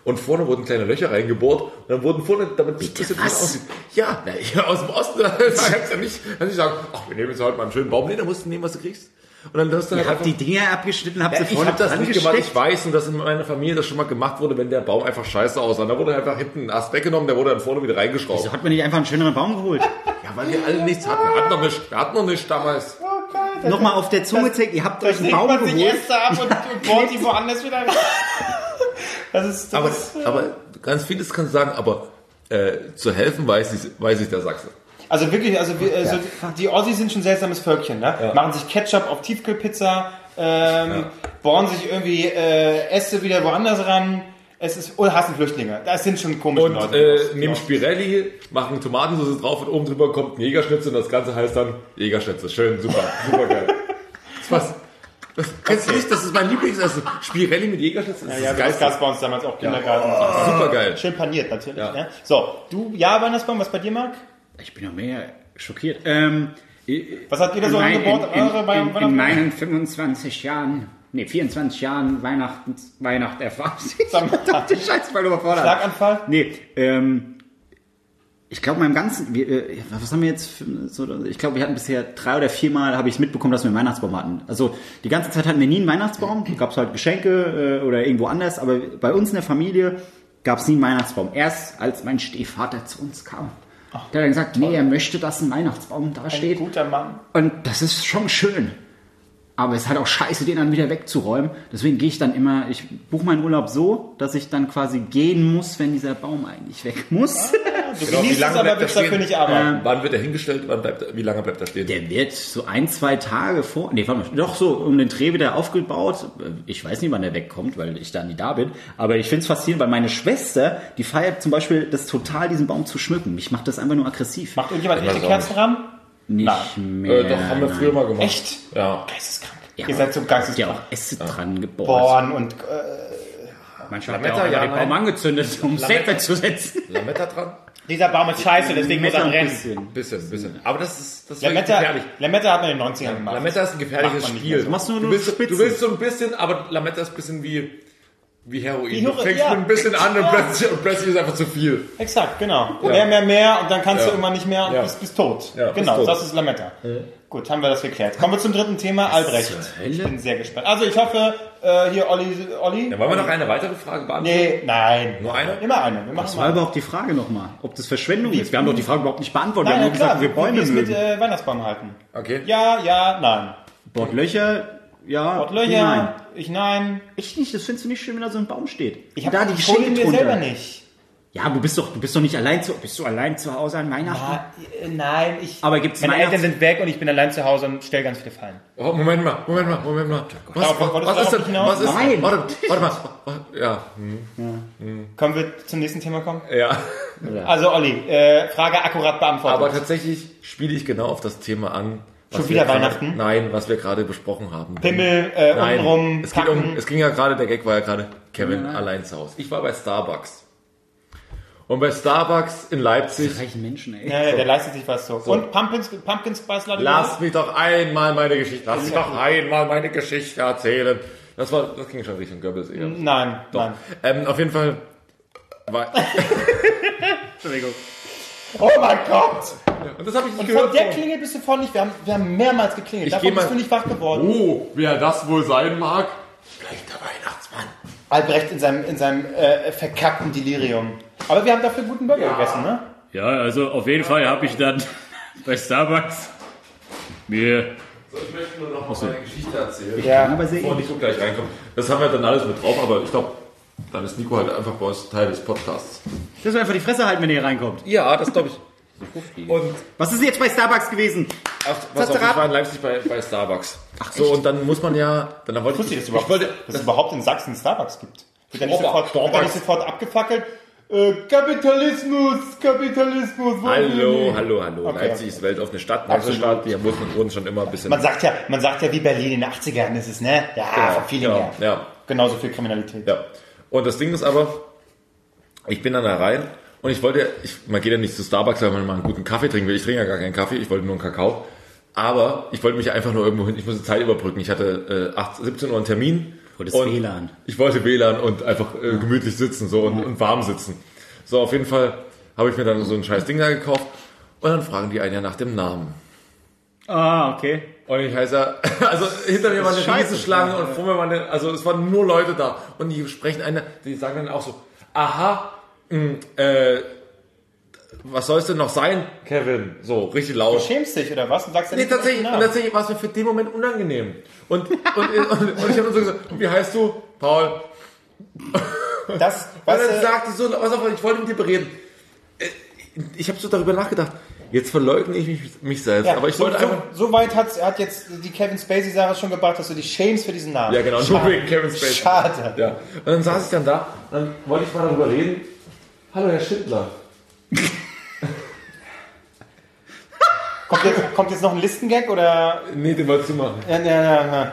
Und vorne wurden kleine Löcher reingebohrt und dann wurden vorne, damit es ein bisschen besser aussieht. Ja, na, hier aus dem Osten, da kannst du ja nicht, kannst du sagen, ach, wir nehmen jetzt halt mal einen schönen Baum. Nee, da musst du nehmen, was du kriegst. Und dann hast du Ihr halt habt die Dinger abgeschnitten, habt ja, sie ich vorne habe das dran nicht gemacht, ich weiß und dass in meiner Familie das schon mal gemacht wurde, wenn der Baum einfach scheiße aussah. Da wurde einfach hinten ein Ast weggenommen, der wurde dann vorne wieder reingeschraubt. Wieso hat man nicht einfach einen schöneren Baum geholt? Ja, weil wir alle nichts hatten. Wir hatten noch nicht, wir hatten noch nicht damals. Nochmal auf der Zunge zählt, ihr habt euch einen Baum geholt. Äste ab und, und bohrt die woanders wieder rein. Das ist, das Aber, ist, aber ganz vieles kannst du sagen, aber äh, zu helfen weiß ich, weiß ich der Sachse. Also wirklich, also, wir, also die Ossis sind schon ein seltsames Völkchen, ne? Machen sich Ketchup auf Tiefkühlpizza, ähm, bohren sich irgendwie äh, Äste wieder woanders ran. Es ist, oder hassen Flüchtlinge. Das sind schon komische Und Leute. äh, nehmen Spirelli, machen Tomatensauce drauf und oben drüber kommt ein Jägerschnitzel und das Ganze heißt dann Jägerschnitzel. Schön, super, super geil. Das was? Das kennst du nicht? Das ist mein Lieblingsessen. Spirelli mit Jägerschnitzel. Das ja, ist das bei uns damals auch Kindergarten. Super geil. Schön paniert natürlich. Ja. Ne? So, du, ja, Weihnachtsbaum, was bei dir, Marc? Ich bin noch mehr schockiert. Ähm, Was habt ihr da so Nein, angebaut? in, in, in, in meinen 25 Jahren, nee, 24 Jahren Weihnachten, Weihnacht erfahren. Sag- Die Scheiße, voll überfordert. Schlaganfall? Nee, ähm, ich glaube, meinem ganzen, wir, äh, was haben wir jetzt, ich glaube, wir hatten bisher drei oder viermal, habe ich es mitbekommen, dass wir einen Weihnachtsbaum hatten. Also die ganze Zeit hatten wir nie einen Weihnachtsbaum, gab es halt Geschenke äh, oder irgendwo anders, aber bei uns in der Familie gab es nie einen Weihnachtsbaum. Erst als mein Stiefvater zu uns kam. Der hat dann gesagt, nee, er möchte, dass ein Weihnachtsbaum da Ein steht. guter Mann. Und das ist schon schön. Aber es ist halt auch scheiße, den dann wieder wegzuräumen. Deswegen gehe ich dann immer, ich buche meinen Urlaub so, dass ich dann quasi gehen muss, wenn dieser Baum eigentlich weg muss. Du Genau, wie es, lange aber bleibt willst er dafür stehen? nicht arbeiten. Wann wird er hingestellt? Wann bleibt er, wie lange bleibt er stehen? Der wird so ein, zwei Tage vor, nee, warte mal, doch so um den Dreh wieder aufgebaut. Ich weiß nicht, wann der wegkommt, weil ich da nie da bin. Aber ich finde es faszinierend, weil meine Schwester, die feiert zum Beispiel das total, diesen Baum zu schmücken. Mich macht das einfach nur aggressiv. Macht irgendjemand echte auch Kerzenrahmen? Nicht Nein. mehr. äh, doch, haben wir früher mal gemacht. Echt? Ja. Geisteskrank. Ja, Ihr seid so Ja, geisteskrank. auch Äste dran gebohrt. Born und äh, Manchmal hat Lametta, er auch ja, den Baum angezündet, um Lametta. Statement zu setzen. Lametta dran? dieser Baum ist scheiße, deswegen muss er Ein brennen. bisschen. Bisschen, bisschen. Aber das ist, das ist Lametta, gefährlich. Lametta hat man in den 90ern gemacht. Lametta ist ein gefährliches Spiel. so. Machst du nur du, Spitzen. du willst so ein bisschen, aber Lametta ist ein bisschen wie, wie Heroin. Wie du fängst ja. mit ein bisschen an und plötzlich, und plötzlich ist einfach zu viel. Exakt, genau. Mehr, mehr, mehr und dann kannst Ja. du irgendwann nicht mehr und Ja. bist, bist tot. Ja, bist genau, tot. das ist Lametta. Gut, haben wir das geklärt. Kommen wir zum dritten Thema, Albrecht. Ich bin sehr gespannt. Also ich hoffe, äh, hier Olli, Olli. Ja, wollen wir noch eine weitere Frage beantworten? Nee, nein. Nur eine? Immer eine. Wir machen Was war mal. überhaupt die Frage nochmal? Ob das Verschwendung ist? Wir haben doch die Frage überhaupt nicht beantwortet. Nein, wir ja, haben klar, nur gesagt, wir wie wir Bäume es mit mögen. äh, Weihnachtsbaum halten. Okay. Ja, ja, nein. Bordlöcher, ja. Wortlöcher, Nein. ich nein. Echt nicht, das findest du nicht schön, wenn da so ein Baum steht. Ich habe da die Geschenke mir drunter. selber nicht. Ja, du bist doch, du bist doch nicht allein zu, bist du allein zu Hause an Weihnachten? Ah, äh, nein, ich. Aber gibt's Meine Weihnachts- Eltern sind weg und ich bin allein zu Hause und stelle ganz viele Fallen. Oh, Moment mal, Moment mal, Moment mal. Was, Darauf was, was du ist denn? Was ist, Nein. Warte, warte mal. Ja, Können wir zum nächsten Thema kommen? ja. Also Olli, äh, Frage akkurat beantwortet. Aber tatsächlich spiele ich genau auf das Thema an. Schon wieder Weihnachten? Nein, was wir gerade besprochen haben. Pimmel, äh, Nein, untenrum, es, geht packen. um, es ging ja gerade, der Gag war ja gerade Kevin allein zu Hause. Ich war bei Starbucks. Und bei Starbucks in Leipzig, Reichen Menschen, ey. Ja, ja, der leistet sich was so. Und Pumpkin, Pumpkin Spice Latte? lass mich doch einmal meine Geschichte, lass mich doch einmal meine Geschichte erzählen. Das war, das ging schon Richtung Goebbels eher. Nein, nein. Ähm, auf jeden Fall war, Entschuldigung. Oh mein Gott! und das habe ich nicht Und gehört. von der. Klingel bist du vorhin nicht. Wir haben, wir haben mehrmals geklingelt. Ich Davon bist du nicht wach geworden. Oh, wer das wohl sein mag? Vielleicht der Weihnachtsmann. Albrecht in seinem, in seinem äh, verkackten Delirium. Aber wir haben dafür guten Burger gegessen, ne? Ja, also auf jeden Fall habe ich dann bei Starbucks mir. So, ich möchte nur noch mal meine Geschichte erzählen. Ja. Aber sehr Bevor Nico gleich reinkommt. Das haben wir dann alles mit drauf, aber ich glaube, dann ist Nico halt einfach bei uns Teil des Podcasts. Das wir einfach die Fresse halten, wenn ihr hier reinkommt. Ja, das glaube ich. Und Was ist jetzt bei Starbucks gewesen? ach, was hast du auf, ich war in Leipzig bei, bei Starbucks. Ach, so, und dann muss man ja, dann wollte Wusste ich, ich, dass, ich überhaupt, wollte, dass es überhaupt in Sachsen Starbucks gibt. Wird da nicht, Starbucks, sofort, wird da nicht Starbucks. sofort abgefackelt? Äh, Kapitalismus, Kapitalismus. wollen wir Hallo, nicht. hallo, hallo. Okay, Leipzig ist weltoffene Stadt, Absolut. Stadt, die wurden, wurden schon immer ein bisschen. Man sagt ja, man sagt ja wie Berlin in den 80ern ist es, ne? Ja, Genau, genau, her. ja. Genauso viel Kriminalität. Ja. Und das Ding ist aber, ich bin dann da rein und ich wollte, ich, man geht ja nicht zu Starbucks, weil man mal einen guten Kaffee trinken will. Ich trinke ja gar keinen Kaffee, ich wollte nur einen Kakao. Aber ich wollte mich einfach nur irgendwo hin, ich musste Zeit überbrücken. Ich hatte äh, 8, 17 Uhr einen Termin. Wolltest WLAN. Ich wollte WLAN und einfach äh, gemütlich sitzen so und, und warm sitzen. So, auf jeden Fall habe ich mir dann so ein scheiß Ding da gekauft und dann fragen die einen ja nach dem Namen. Ah, okay. Und ich heiße, also hinter mir war eine scheiße. Riesenschlange und vor mir waren, eine, also es waren nur Leute da. Und die sprechen eine, die sagen dann auch so, aha, mh, äh, was soll es denn noch sein, Kevin? So, richtig Du laut. schämst dich oder was? Und sagst ja Nee, tatsächlich, und tatsächlich war es mir für den Moment unangenehm. Und, und, und, und, ich habe dann so gesagt, und wie heißt du? Paul. Das, Und was, dann äh, sagte ich so, pass auf, ich wollte mit dir bereden. Äh, Ich habe so darüber nachgedacht, jetzt verleugne ich mich, mich selbst. ja, aber ich so, wollte so, einfach... so weit hat, hat jetzt die Kevin Spacey-Sache schon gebracht, dass du dich schämst für diesen Namen. Ja, genau, nur Schade. wegen Kevin Spacey. Schade. Ja. Und dann saß ich dann da und dann wollte ich mal darüber reden. Hallo, Herr Schindler. Kommt, jetzt, kommt jetzt noch ein Listengag oder? Nee, den wolltest du machen. Ja, ja, ja,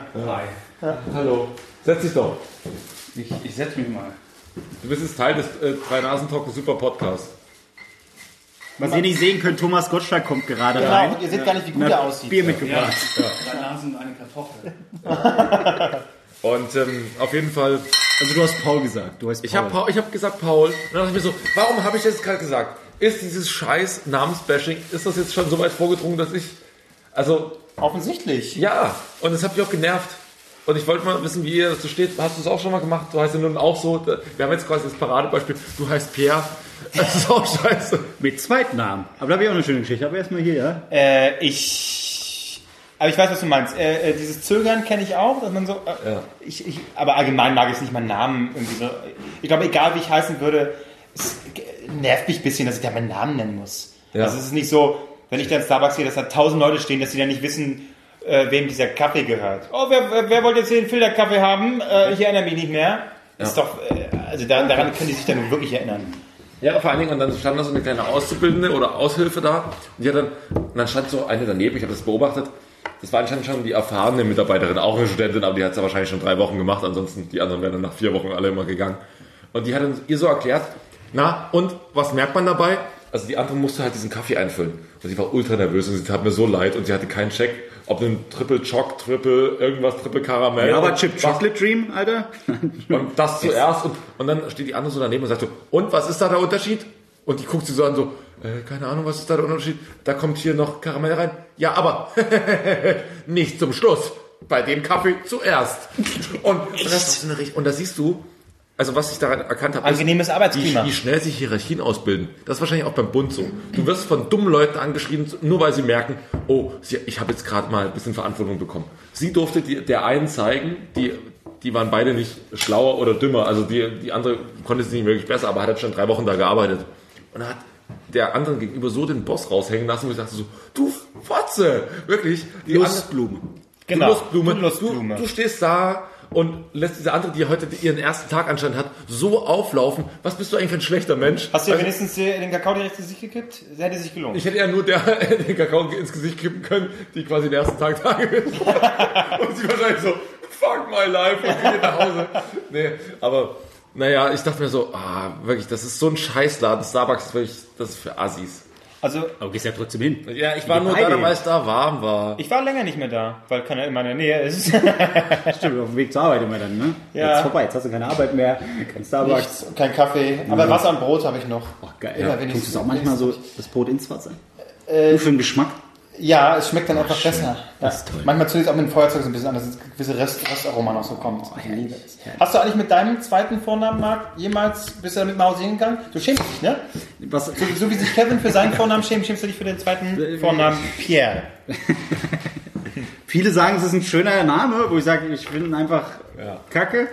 ja. Hallo. Setz dich doch. Ich, ich setz mich mal. Du bist jetzt Teil des äh, drei nasen talk super Podcast. Was ihr nicht sehen könnt, Thomas Gottschalk kommt gerade Genau, rein. und ihr seht gar nicht, wie gut Hat er aussieht. Bier mitgebracht. Drei Nasen und eine Kartoffel. Und ähm, auf jeden Fall, Also du hast Paul gesagt. Du heißt Paul. ich habe ich hab gesagt Paul. Und dann dachte ich mir so, warum habe ich das gerade gesagt? Ist dieses scheiß Namensbashing, ist das jetzt schon so weit vorgedrungen, dass ich, also Offensichtlich. Ja, und das hat mich auch genervt. Und ich wollte mal wissen, wie ihr dazu steht. Hast du es auch schon mal gemacht? Du heißt ja nun auch so. Wir haben jetzt quasi das Paradebeispiel. Du heißt Pierre. Das ist auch scheiße. Mit Zweitnamen. Aber da habe ich auch eine schöne Geschichte. Aber erstmal hier, ja. Äh, ich Aber ich weiß, was du meinst. Äh, äh, dieses Zögern kenne ich auch, dass man so. Äh, Ja. ich, ich, aber allgemein mag ich es nicht, meinen Namen irgendwie so. Ich glaube, egal wie ich heißen würde, es nervt mich ein bisschen, dass ich da meinen Namen nennen muss. Ja. Also es ist nicht so, wenn ich da in Starbucks gehe, dass da tausend Leute stehen, dass sie dann nicht wissen, äh, wem dieser Kaffee gehört. Oh, wer, wer, wer wollte jetzt hier den Filterkaffee haben? Äh, ich erinnere mich nicht mehr. Ist doch, äh, also da, daran können die sich dann wirklich erinnern. Ja, vor allen Dingen, und dann stand da so eine kleine Auszubildende oder Aushilfe da. Und die hat dann, und dann stand so eine daneben, ich habe das beobachtet. Das war anscheinend schon die erfahrene Mitarbeiterin, auch eine Studentin, aber die hat es ja wahrscheinlich schon drei Wochen gemacht. Ansonsten, die anderen wären dann nach vier Wochen alle immer gegangen. Und die hat dann ihr so erklärt, na, und was merkt man dabei? Also die andere musste halt diesen Kaffee einfüllen. Und sie war ultra nervös und sie tat mir so leid und sie hatte keinen Check, ob ein Triple Choc, Triple irgendwas, Triple Karamell. Ja, aber Chip was- Chocolate Dream, Alter. und das zuerst und, und dann steht die andere so daneben und sagt so, und was ist da der Unterschied? Und die guckt sie so an so, äh, keine Ahnung, was ist da der Unterschied? Da kommt hier noch Karamell rein. Ja, aber nicht zum Schluss. Bei dem Kaffee zuerst. Und, und, das, ist eine, richt- und da siehst du, also was ich daran erkannt habe, ist, Angenehmes Arbeitsklima. wie, wie schnell sich Hierarchien ausbilden. Das ist wahrscheinlich auch beim Bund so. Du wirst von dummen Leuten angeschrieben, nur weil sie merken, oh, sie, ich habe jetzt gerade mal ein bisschen Verantwortung bekommen. Sie durfte die, der einen zeigen, die, die waren beide nicht schlauer oder dümmer. Also die, die andere konnte sie nicht wirklich besser, aber hat halt schon drei Wochen da gearbeitet. Und hat der anderen gegenüber so den Boss raushängen lassen, wo ich dachte so, du Fotze, wirklich. Die Lustblume. Genau. Genau. Lustblume. Du Lustblume. Du, du stehst da und lässt diese andere, die heute ihren ersten Tag anscheinend hat, so auflaufen. Was bist du eigentlich für ein schlechter Mensch? Hast du ihr Also, wenigstens den Kakao direkt ins Gesicht gekippt? Das hätte sich gelohnt. ich hätte ja nur der den Kakao ins Gesicht kippen können, die quasi den ersten Tag da gewesen. Und sie wahrscheinlich so, fuck my life und geht nach Hause. Nee, aber naja, ich dachte mir so, ah, wirklich, das ist so ein Scheißladen. Starbucks ist wirklich, das ist für Assis. Also, Aber gehst ja trotzdem hin. Ja, ich war nur da, weil es da warm war. ich war länger nicht mehr da, weil keiner in meiner Nähe ist. Stimmt, auf dem Weg zur Arbeit immer dann, ne? Ja. Jetzt vorbei, jetzt hast du keine Arbeit mehr, kein Starbucks. Nichts, kein Kaffee, aber Wasser und Brot habe ich noch. Oh, geil. Ja, Ja, wenn Tust du es auch manchmal so, das Brot ins Wasser? Äh, Nur für den Geschmack? Ja, es schmeckt dann einfach besser. Das ist Ja. toll. Manchmal zündet es auch mit dem Feuerzeug so ein bisschen an, dass ein gewisse Rest, Restaroma noch so kommt. Oh, herrlich, herrlich. Hast du eigentlich mit deinem zweiten Vornamen, Marc, jemals, bist du damit mal hausieren gegangen? Du schämst dich, ne? Was, So, so wie sich Kevin für seinen Vornamen schämt, schämst du dich für den zweiten Vornamen Pierre. viele sagen, es ist ein schöner Name, wo ich sage, ich finde ihn einfach kacke.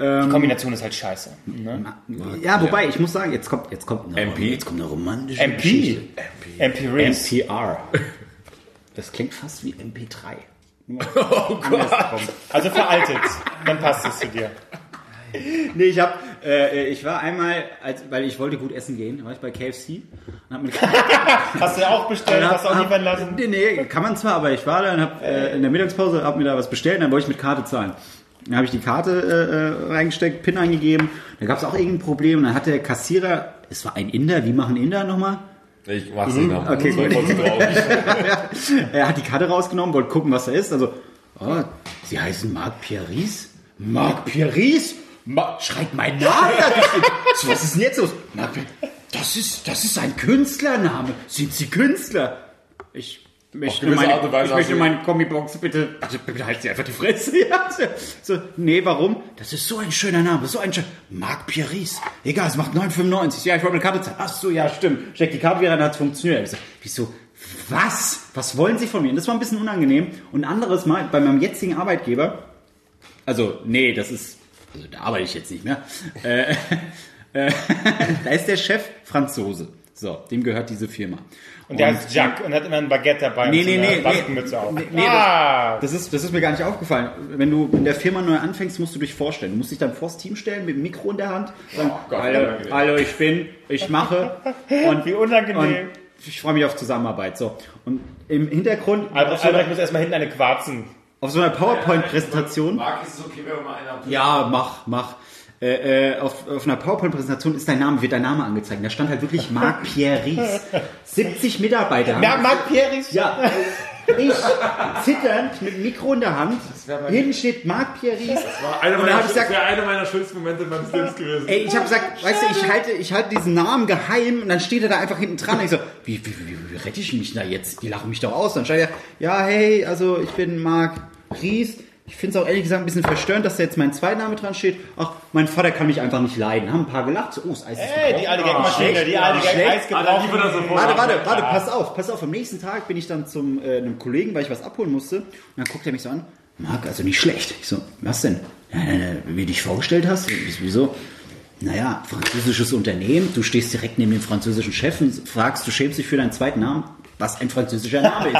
Die Kombination ist halt scheiße. Ne? Ja, wobei, ich muss sagen, jetzt kommt, jetzt kommt, eine, MP? jetzt kommt eine romantische MP. Geschichte. MP Reese. MPR. Das klingt fast wie MP3. Also veraltet. Dann passt es zu dir. Nee, ich hab, äh, ich war einmal, als, weil ich wollte gut essen gehen, war ich bei KFC und hab mir Hast du auch bestellt, hast du auch hab- liefern lassen? Nee, nee, kann man zwar, aber ich war da und hab äh, in der Mittagspause hab mir da was bestellt, und dann wollte ich mit Karte zahlen. Dann habe ich die Karte äh, äh, reingesteckt, PIN eingegeben. Da gab es auch irgendein Problem. Und dann hat der Kassierer, es war ein Inder, wie machen Inder nochmal? Ich mach's nicht mehr. Okay, gut. Er hat die Karte rausgenommen, wollte gucken, was da ist. Also, oh, Sie heißen Marc Pieris? Marc Pieris? Ma schreibt mein Name Was ist denn jetzt los? Marc. Das ist, das ist ein Künstlername. Sind Sie Künstler? Ich möchte meine, Art und Weise ich möchte meine Comicbox bitte, bitte, bitte halt Sie einfach die Fresse. Ja, so, nee, warum? Das ist so ein schöner Name, so ein schöner, Marc Pieris. Egal, es macht 9,95. Ja, ich wollte eine Karte zahlen. Ach so, ja, stimmt. Steck die Karte wieder, hat es funktioniert. Ich so, wieso? Was? Was wollen Sie von mir? Und das war ein bisschen unangenehm. Und anderes Mal bei meinem jetzigen Arbeitgeber, also, nee, das ist, also da arbeite ich jetzt nicht mehr. Äh, äh, da ist der Chef Franzose. So, dem gehört diese Firma. Und der heißt Jack und hat immer ein Baguette dabei Nee, und nee, nee, Baskenmütze auf. Nee, nee, ah, Das ist, das ist mir gar nicht aufgefallen. Wenn du in der Firma neu anfängst, musst du dich vorstellen. Du musst dich dann vors Team stellen mit dem Mikro in der Hand. Sagen, Gott, hallo, hallo, ich bin, ich mache. Und, Wie unangenehm. Und ich freue mich auf Zusammenarbeit. So. Und im Hintergrund, Albrecht, so Albrecht muss erstmal hinten eine quarzen. auf so einer PowerPoint-Präsentation, Marc, ist es okay, wenn wir mal einer ja, mach, mach. Äh, äh, auf, auf einer PowerPoint-Präsentation ist dein Name, wird dein Name angezeigt. Da stand halt wirklich Marc Pierre Ries. 70 Mitarbeiter. haben Ja, Marc Pieris. Ja, ich zitternd mit dem Mikro in der Hand. Hinten steht Marc Pierre Ries. Einer Und da hab ich gesagt, wäre einer meiner schönsten Momente meines Lebens gewesen. ey, ich habe gesagt, weißt du, ich halte, ich halte diesen Namen geheim und dann steht er da einfach hinten dran. Und ich so, wie, wie, wie, wie rette ich mich da jetzt? Die lachen mich doch aus. Dann steht er, ja, hey, also ich bin Marc Ries. Ich finde es auch ehrlich gesagt ein bisschen verstörend, dass da jetzt mein Zweitname dran steht. Ach, mein Vater kann mich einfach nicht leiden. Haben ein paar gelacht. So, oh, das Eis ist Hey, die alte Gagmaschine, schlecht. die alte Schlecht. Gag Eis gebraucht. Warte, warte, warte, pass auf, pass auf. Am nächsten Tag bin ich dann zum äh, einem Kollegen, weil ich was abholen musste. Und dann guckt er mich so an. Marc, also nicht schlecht. Ich so, was denn? Wie du dich vorgestellt hast? Wieso? Naja, französisches Unternehmen, du stehst direkt neben dem französischen Chef und fragst, du schämst dich für deinen zweiten Namen, was ein französischer Name ist.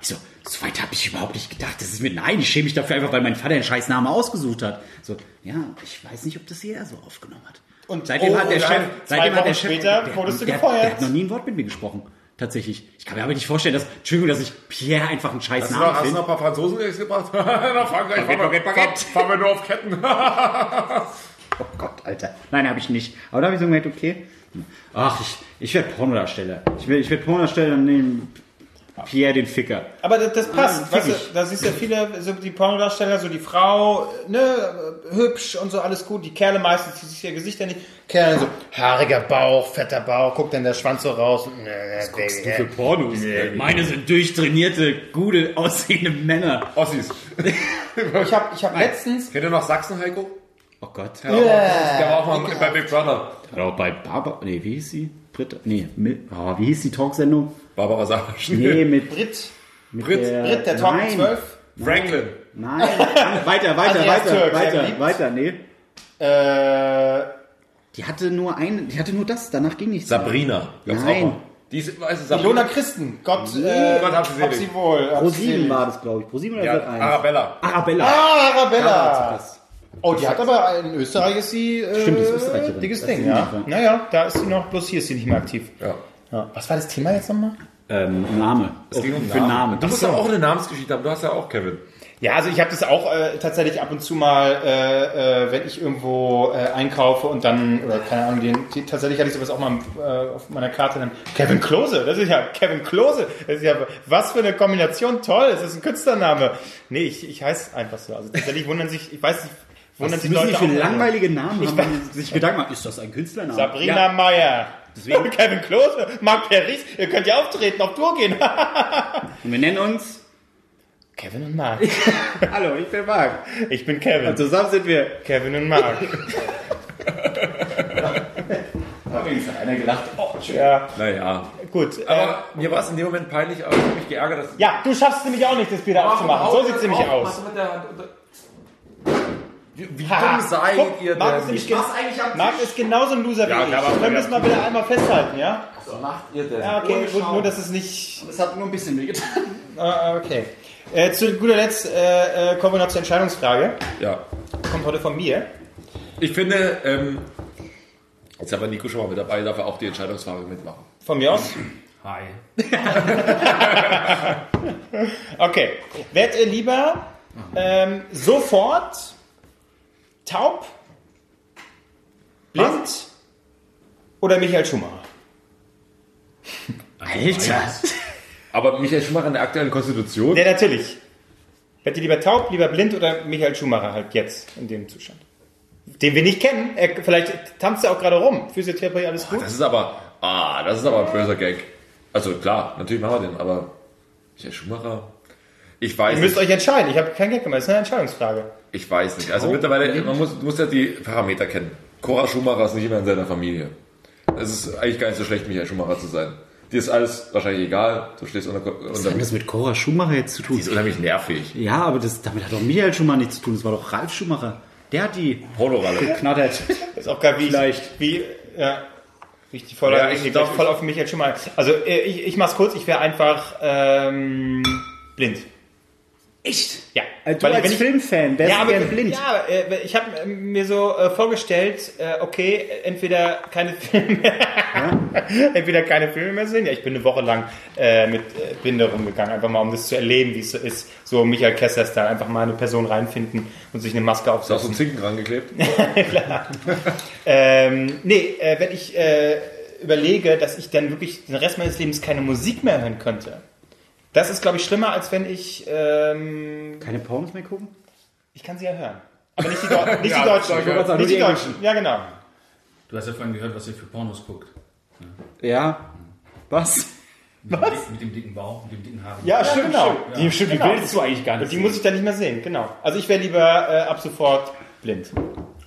Ich so, so weit habe ich überhaupt nicht gedacht. Das ist mit, nein, ich schäme mich dafür einfach, weil mein Vater den scheiß Namen ausgesucht hat. So, ja, ich weiß nicht, ob das jeder so aufgenommen hat. Und- seitdem oh, hat der Chef, seitdem zwei hat der Chef, später der, wurdest du der, gefeuert. der hat noch nie ein Wort mit mir gesprochen. Tatsächlich. Ich kann mir aber nicht vorstellen, dass, Entschuldigung, dass ich Pierre einfach einen scheiß Namen noch, hast du finde. noch ein paar Franzosen gebracht? Nach Frankreich fahren wir, Baguette, Baguette. fahren wir nur auf Ketten. Oh Gott, Alter. Nein, habe ich nicht. Aber da habe ich so gemerkt, okay. Ach, ich, ich werde Pornodarsteller. Ich will, ich werde Pornodarsteller und nehmen Pierre den Ficker. Aber das, das passt. Ja, weißt du, da siehst du ja viele, so die Pornodarsteller, so die Frau, ne, hübsch und so, alles gut. Die Kerle meistens, die sich ihr Gesicht ja nicht. Kerle so, haariger Bauch, fetter Bauch, guckt dann der Schwanz so raus. Ne, ne, Baby, ne. Pornos? Meine sind durchtrainierte, gute, aussehende Männer. Ossis. Ich habe ich hab letztens, Kennt ihr noch Sachsen, Heiko? Oh Gott. Der war auch mal bei Big Brother. Hat auch bei Barbara, nee, wie hieß sie? Britta, nee, mit, oh, wie hieß die Talksendung? Barbara Sarasch. Nee, mit, Brit, mit Brit, Brit, der nein, 12, Franklin. Nein, weiter, weiter, Andreas weiter, Türk, weiter, weiter, nee. äh, Die hatte nur ein, die hatte nur das, danach ging nichts. mehr. Sabrina. Gab's Nein. Die ist, du, Ilona Sabrina. Christen, Gott, äh, Gott hab sie hab sie wohl. Pro sie 7 selig. war das, glaube ich. Pro 7 oder Ja, Sat 1? Arabella. Arabella. Ah, Arabella. Oh, die hat aber in Österreich ist sie äh, Stimmt, ist Österreicherin. dickes Das Ding, ist ja. Naja, da ist sie noch, bloß hier ist sie nicht mehr aktiv. Ja. Ja. Was war das Thema jetzt nochmal? Ähm, Name. Es ging um Für Namen. Du musst ja auch eine Namensgeschichte haben. Du hast ja auch Kevin. Ja, also ich habe das auch äh, tatsächlich ab und zu mal, äh, äh, wenn ich irgendwo äh, einkaufe und dann, oder keine Ahnung, den, die, tatsächlich hatte ich sowas auch mal äh, auf meiner Karte dann. Kevin Klose, das ist ja Kevin Klose. Das ist ja, was für eine Kombination, toll, das ist ein Künstlername. Nee, ich, ich heiße einfach so. Also tatsächlich wundern sich, ich weiß nicht, wundern Was sich Leute für auch. langweilige Namen haben, wenn sie sich Gedanken machen, ist das ein Künstlername? Sabrina Ja. Meyer. Deswegen- Kevin Klose, Marc Perris, ihr könnt ja auftreten, auf Tour gehen. Und wir nennen uns... Kevin und Marc. Hallo, ich bin Marc. Ich bin Kevin. Und zusammen sind wir... Kevin und Marc. Übrigens hat einer gelacht. Oh, ja, Naja. gut. äh, Aber mir war es in dem Moment peinlich, aber ich habe mich geärgert, dass... Ja, du schaffst es nämlich auch nicht, das Bier da aufzumachen. So sieht es nämlich aus. Wie, Ha, dumm seid guck, ihr Marc ist, denn? gen- Marc ist genauso ein Loser Ja, wie klar, ich. aber- Können wir es mal wieder einmal festhalten, ja? Was macht ihr denn? Ja, okay, gut, nur dass es nicht... Das hat nur ein bisschen weh getan. Ah, okay. Äh, zu guter Letzt äh, äh, kommen wir noch zur Entscheidungsfrage. Ja. Kommt heute von mir. Ich finde, ähm, jetzt haben wir Nico schon mal mit dabei, darf er auch die Entscheidungsfrage mitmachen. Von mir aus. Hi. Okay. Werdet ihr lieber ähm, sofort taub, blind oder Michael Schumacher? Alter. Aber Michael Schumacher in der aktuellen Konstitution? Ja, natürlich. Werdet ihr lieber taub, lieber blind oder Michael Schumacher halt jetzt in dem Zustand? Den wir nicht kennen. Er, vielleicht tanzt er auch gerade rum. Physiotherapie, alles gut. Das ist aber, ah, das ist aber ein böser Gag. Also klar, natürlich machen wir den, aber Michael Schumacher, ich weiß Ihr müsst nicht. euch entscheiden. Ich habe keinen Gag gemacht. Das ist eine Entscheidungsfrage. Ich weiß nicht. Also mittlerweile, man muss, du musst ja die Parameter kennen. Cora Schumacher ist nicht immer in seiner Familie. Es ist eigentlich gar nicht so schlecht, Michael Schumacher zu sein. Dir ist alles wahrscheinlich egal. Du stehst unter, Was unter hat das mit Cora Schumacher jetzt zu tun? die ist unheimlich nervig. Ja, aber das, damit hat doch Michael Schumacher nichts zu tun. Das war doch Ralf Schumacher. Der hat die Pornoralle. geknattert. Ist auch geil, wie Vielleicht. ich, wie, ja, wie ich die voll, Ja, ich ich glaub, voll auf Michael Schumacher. Also äh, ich, ich mach's kurz. Ich wäre einfach ähm, blind. Echt? Ja, Also du Weil als wenn ich- Filmfan wärst Ja, du aber gern blind. Ja, äh, ich habe mir so äh, vorgestellt, äh, okay, entweder keine Filme, entweder keine Filme mehr sehen. Ja, ich bin eine Woche lang äh, mit äh, Binde rumgegangen, einfach mal um das zu erleben, wie es so ist. So Michael Kessler da einfach mal eine Person reinfinden und sich eine Maske Ist auch so aufsetzen. ein Zinken rangeklebt? Ähm, nee, äh, wenn ich äh, überlege, dass ich dann wirklich den Rest meines Lebens keine Musik mehr hören könnte. Das ist, glaube ich, schlimmer, als wenn ich. Ähm, Keine Pornos mehr gucken? ich kann sie ja hören. Aber nicht die, Deu nicht Ja, die Deutschen. ich sagen, nicht die die Deutschen. Ja, genau. Du hast ja vorhin gehört, was ihr für Pornos guckt. Ja. Was? Mit, dem, dick- mit dem dicken Bauch, mit dem dicken Haar. Ja, stimmt, genau. stimmt. Die, stimmt, Genau. die willst du eigentlich gar nicht. Und die muss ich dann nicht mehr sehen, genau. Also ich wäre lieber äh, ab sofort blind.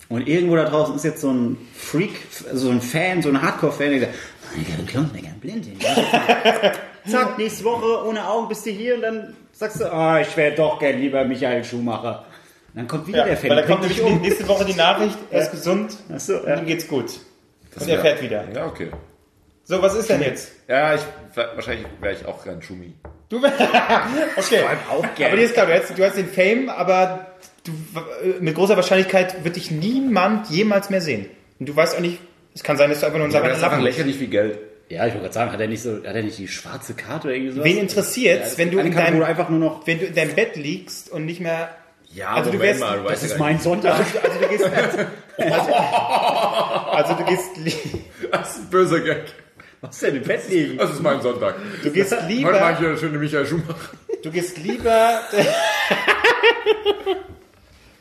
Und irgendwo da draußen ist jetzt so ein Freak, so ein Fan, so ein Hardcore-Fan, der sagt, oh, ich habe einen Klon, der kann blind hin. Zack, nächste Woche ohne Augen bist du hier und dann sagst du, ah, ich wäre doch gern lieber Michael Schumacher. Dann kommt wieder Ja, der Fan. weil da kommt nämlich nächste Woche die Nachricht, er ist gesund, Ach so, und ja. ihm geht's gut. Das Und er fährt wieder. Ja, okay. So, was ist denn jetzt? Ja, ich, wahrscheinlich wäre ich auch gern Schumi. Du okay. auch gern. Aber dir ist klar, du hast, du hast den Fame, aber du, äh, mit großer Wahrscheinlichkeit wird dich niemand jemals mehr sehen. Und du weißt auch nicht, es kann sein, dass du einfach nur das ist einfach Lachen lächerlich wie Geld. Ja, ich wollte gerade sagen, hat er nicht so, hat er nicht die schwarze Karte oder irgendwie sowas? Wen interessiert's, wenn du in deinem, du einfach nur noch, wenn du in deinem Bett liegst und nicht mehr, Ja, Also du Moment wärst- mal, du weißt das ja ist mein Sonntag. also du gehst, also, also du gehst. Das ist ein böser Gag. Was denn im Bett liegen? Das ist mein Sonntag. du gehst Heute mache ich lieber, eine schöne Michael Schumacher. du gehst lieber,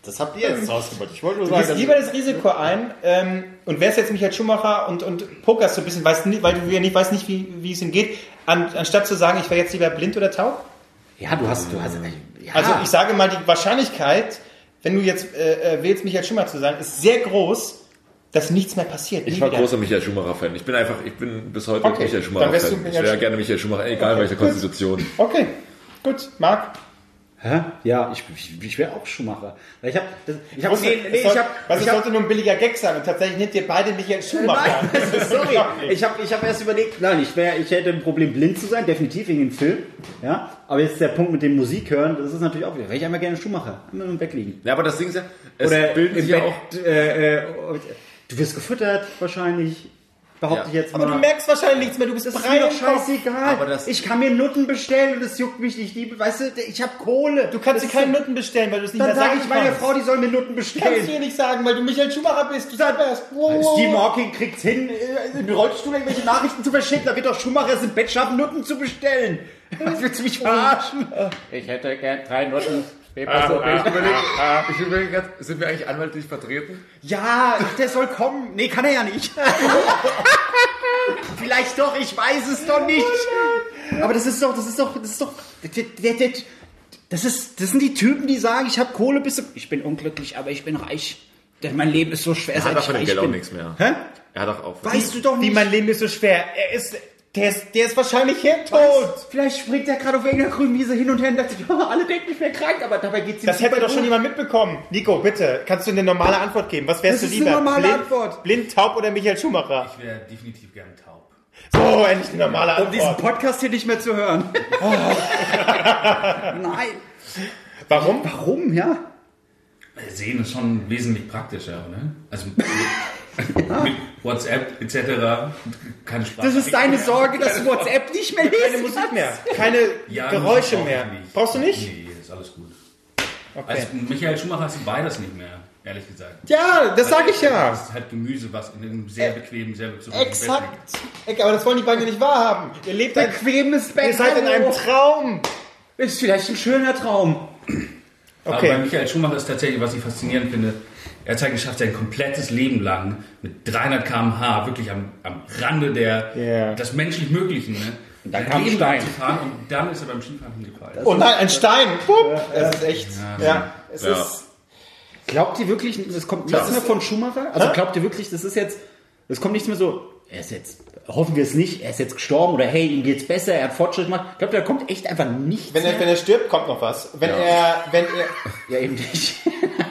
Das habt ihr jetzt rausgebracht. Ich wollte nur du sagen, gehst lieber das Risiko ein, ähm, und wärst jetzt Michael Schumacher und, und pokerst so ein bisschen, weißt, weil du ja nicht weißt nicht, wie, wie es ihm geht, an, anstatt zu sagen, ich wäre jetzt lieber blind oder taub? Ja, du hast, du hast, ja. Also ich sage mal, die Wahrscheinlichkeit, wenn du jetzt äh, äh, willst, Michael Schumacher zu sein, ist sehr groß, dass nichts mehr passiert. Ich war wieder. großer Michael Schumacher-Fan. Ich bin einfach, ich bin bis heute Okay, Michael du Schumacher-Fan. Ich wäre gerne Michael Schumacher, egal Okay, welche. Konstitution. Okay, gut. Marc? Hä? Ja, ich, ich, ich wäre auch Schumacher. Weil Ich habe, ich habe, Wusste- nee, nee, soll- ich habe, was, ich hab, sollte nur ein billiger Gag sein und tatsächlich nimmt ihr beide Michael Schumacher. Nein, sorry. Ich habe ich hab erst überlegt, nein, ich, wär, ich hätte ein Problem, blind zu sein, definitiv wegen dem Film. Ja, aber jetzt der Punkt mit dem Musik hören, das ist natürlich auch wieder. Wäre ich einmal gerne Schumacher, immer im Bett liegen. Ja, aber das Ding ist ja, es Oder bilden im sich ja Bett, auch. äh, äh, du wirst gefüttert, wahrscheinlich. Behaupte Ja. ich jetzt Aber mal. du merkst wahrscheinlich nichts mehr, du bist das ist breit mir im doch scheißegal. Aber das- ich kann mir Nutten bestellen und das juckt mich nicht. Die, weißt du, ich habe Kohle. Du kannst dir Das keine ist- Nutten bestellen, weil du es nicht Dann mehr sage sagen ich meiner. Frau, die soll mir Nutten Kannst du bestellen. dir nicht sagen, weil du Michael Schumacher bist. Du sagst erst. Steve Hawking kriegt's hin, äh, im Rollstuhl irgendwelche Nachrichten zu verschicken. Da wird doch Schumacher es im Bett schaffen, Nutten zu bestellen. Was willst du mich verarschen? Ich hätte gern drei Noten. Ich überlege, ich überlege gerade, sind wir eigentlich anwaltlich vertreten? Ja, der soll kommen. Nee, kann er ja nicht. Vielleicht doch, ich weiß es doch nicht. Aber das ist doch, das ist doch, das ist doch, das ist, das sind die Typen, die sagen, ich habe Kohle bis, ich bin unglücklich, aber ich bin reich. Denn mein Leben ist so schwer, Er hat seit doch ich von dem reich Geld auch nichts mehr. Hä? Er hat doch auch. Weißt du doch Wie nicht. mein Leben ist so schwer. Er ist, der ist, der ist wahrscheinlich hirntot. Was? Vielleicht springt er gerade auf irgendeiner grünen Wiese hin und her und sagt, ja, alle denken, ich wäre krank, aber dabei geht's ihm Das hätte doch schon gut. jemand mitbekommen. Nico, bitte, kannst du eine normale Antwort geben? Was wärst Das du ist eine lieber? normale blind, Antwort. blind, taub oder Michael Schumacher? Ich wäre definitiv gern taub. So, endlich eine normale Um diesen Antwort. Podcast hier nicht mehr zu hören. Nein. Warum? Warum, ja? Weil Sehen ist schon wesentlich praktischer, oder? Also mit, mit WhatsApp etc. keine Sprache. Das ist deine Sorge, dass du WhatsApp nicht mehr lesen Keine Musik mehr, keine Ja, Geräusche mehr. nicht. Brauchst du nicht? Nee, ist alles gut. Okay. Also Michael Schumacher hast du beides nicht mehr, ehrlich gesagt. Ja, das sage ich ja. Das ist halt Gemüse, was in einem sehr bequemen, sehr bequemen Exakt. Eck, Aber das wollen die beiden ja nicht wahrhaben. Ihr lebt ein, Bequemes Bett. ihr seid in einem Traum. Ist vielleicht ein schöner Traum. Aber Okay. bei Michael Schumacher ist tatsächlich, was ich faszinierend finde, er hat es halt geschafft, sein komplettes Leben lang mit 300 km/h wirklich am, am Rande der, Ja. des menschlich Möglichen, ne? dann sein kam Leben Stein. fahren und dann ist er beim Skifahren hingefallen. Oh nein, ein Stein. Pup. Das ist echt. Ja, es Ja. ist. Glaubt ihr wirklich, das kommt nichts mehr von Schumacher? Also glaubt ihr wirklich, das ist jetzt, das kommt nichts mehr so, er ist jetzt, hoffen wir es nicht, er ist jetzt gestorben oder hey, ihm geht's besser, er hat Fortschritt gemacht. Glaubt ihr, da kommt echt einfach nichts Wenn er, mehr? wenn er stirbt, kommt noch was. Wenn er, wenn er, Ja, eben nicht.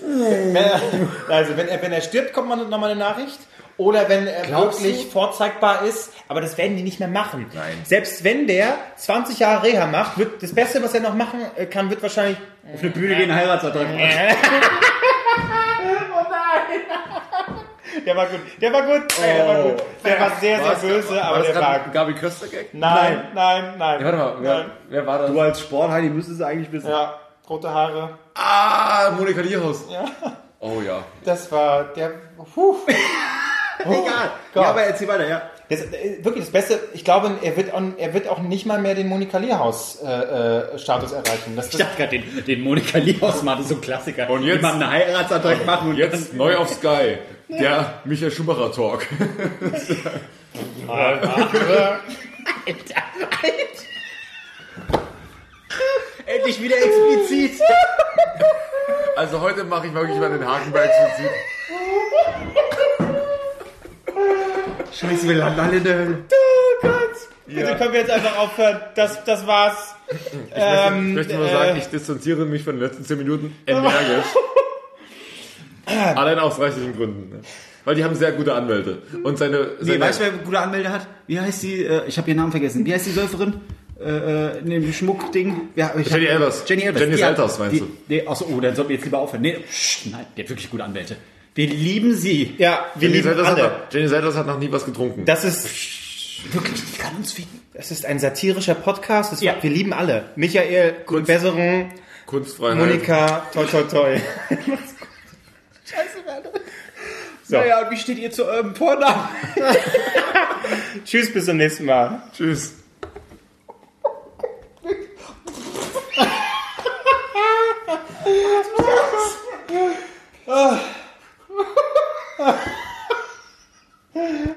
wenn er, also wenn er, wenn er stirbt, kommt man nochmal eine Nachricht. Oder wenn er Glaubst wirklich du? vorzeigbar ist, aber das werden die nicht mehr machen. Nein. Selbst wenn der 20 Jahre Reha macht, wird das Beste, was er noch machen äh, kann, wird wahrscheinlich. Auf eine Bühne gehen, Heiratsantrag machen. Der war gut, der war gut, ey, der war gut. Der war sehr, sehr böse, aber war der das war. ein Gabi Köster-Gag? Nein, nein, nein. Ja, warte mal, wer, Nein. wer war das? Du als Sportheini müsstest es eigentlich wissen. Ja, rote Haare. Ah, Monika Lierhaus. Ja. Oh ja. Das war der. Puh. Egal. Gott. Ja, aber erzähl weiter, ja. Das, äh, wirklich das Beste, ich glaube, er wird, auch, er wird auch nicht mal mehr den Monika Lierhaus äh, äh, Status erreichen. Das, Ich dachte gerade, den, den Monika Liebhaus mal, das ist so ein Klassiker. Und jetzt- Jemandem einen Heiratsantrag machen und Jetzt neu auf Sky. Der Michael Schumacher Talk. Endlich wieder explizit. Also heute mache ich wirklich mal den Haken bei explizit. Scheiße, wir landen alle in der Hölle. Bitte können wir jetzt einfach aufhören. Das, das war's. Ähm, Ich möchte nur äh, sagen, ich distanziere mich von den letzten 10 Minuten energisch. Allein aus rechtlichen Gründen. Weil die haben sehr gute Anwälte. Und seine, Nee, seine weißt du, wer gute Anwälte hat? Wie heißt die? Äh, ich habe ihren Namen vergessen. Wie heißt die Säuferin? Äh, äh, in dem Schmuckding. Ja, Jenny Elvers. Jenny Elvers. Jenny Elvers, meinst die, du? Nee, achso, oh, dann sollten wir jetzt lieber aufhören. Nee, psch, nein, der hat wirklich gute Anwälte. Wir lieben sie. ja, wir Jenny lieben alle. noch, Jenny Selters hat noch nie was getrunken. Das ist, Wirklich, die kann uns ficken. das ist ein satirischer Podcast. Das Ja. Wir lieben alle. Michael, Besserung, Kunstfreiheit. Monika, toi toi toi. So. Naja, und wie steht ihr zu eurem Vornamen? Tschüss, bis zum nächsten Mal. Tschüss. ah. ah.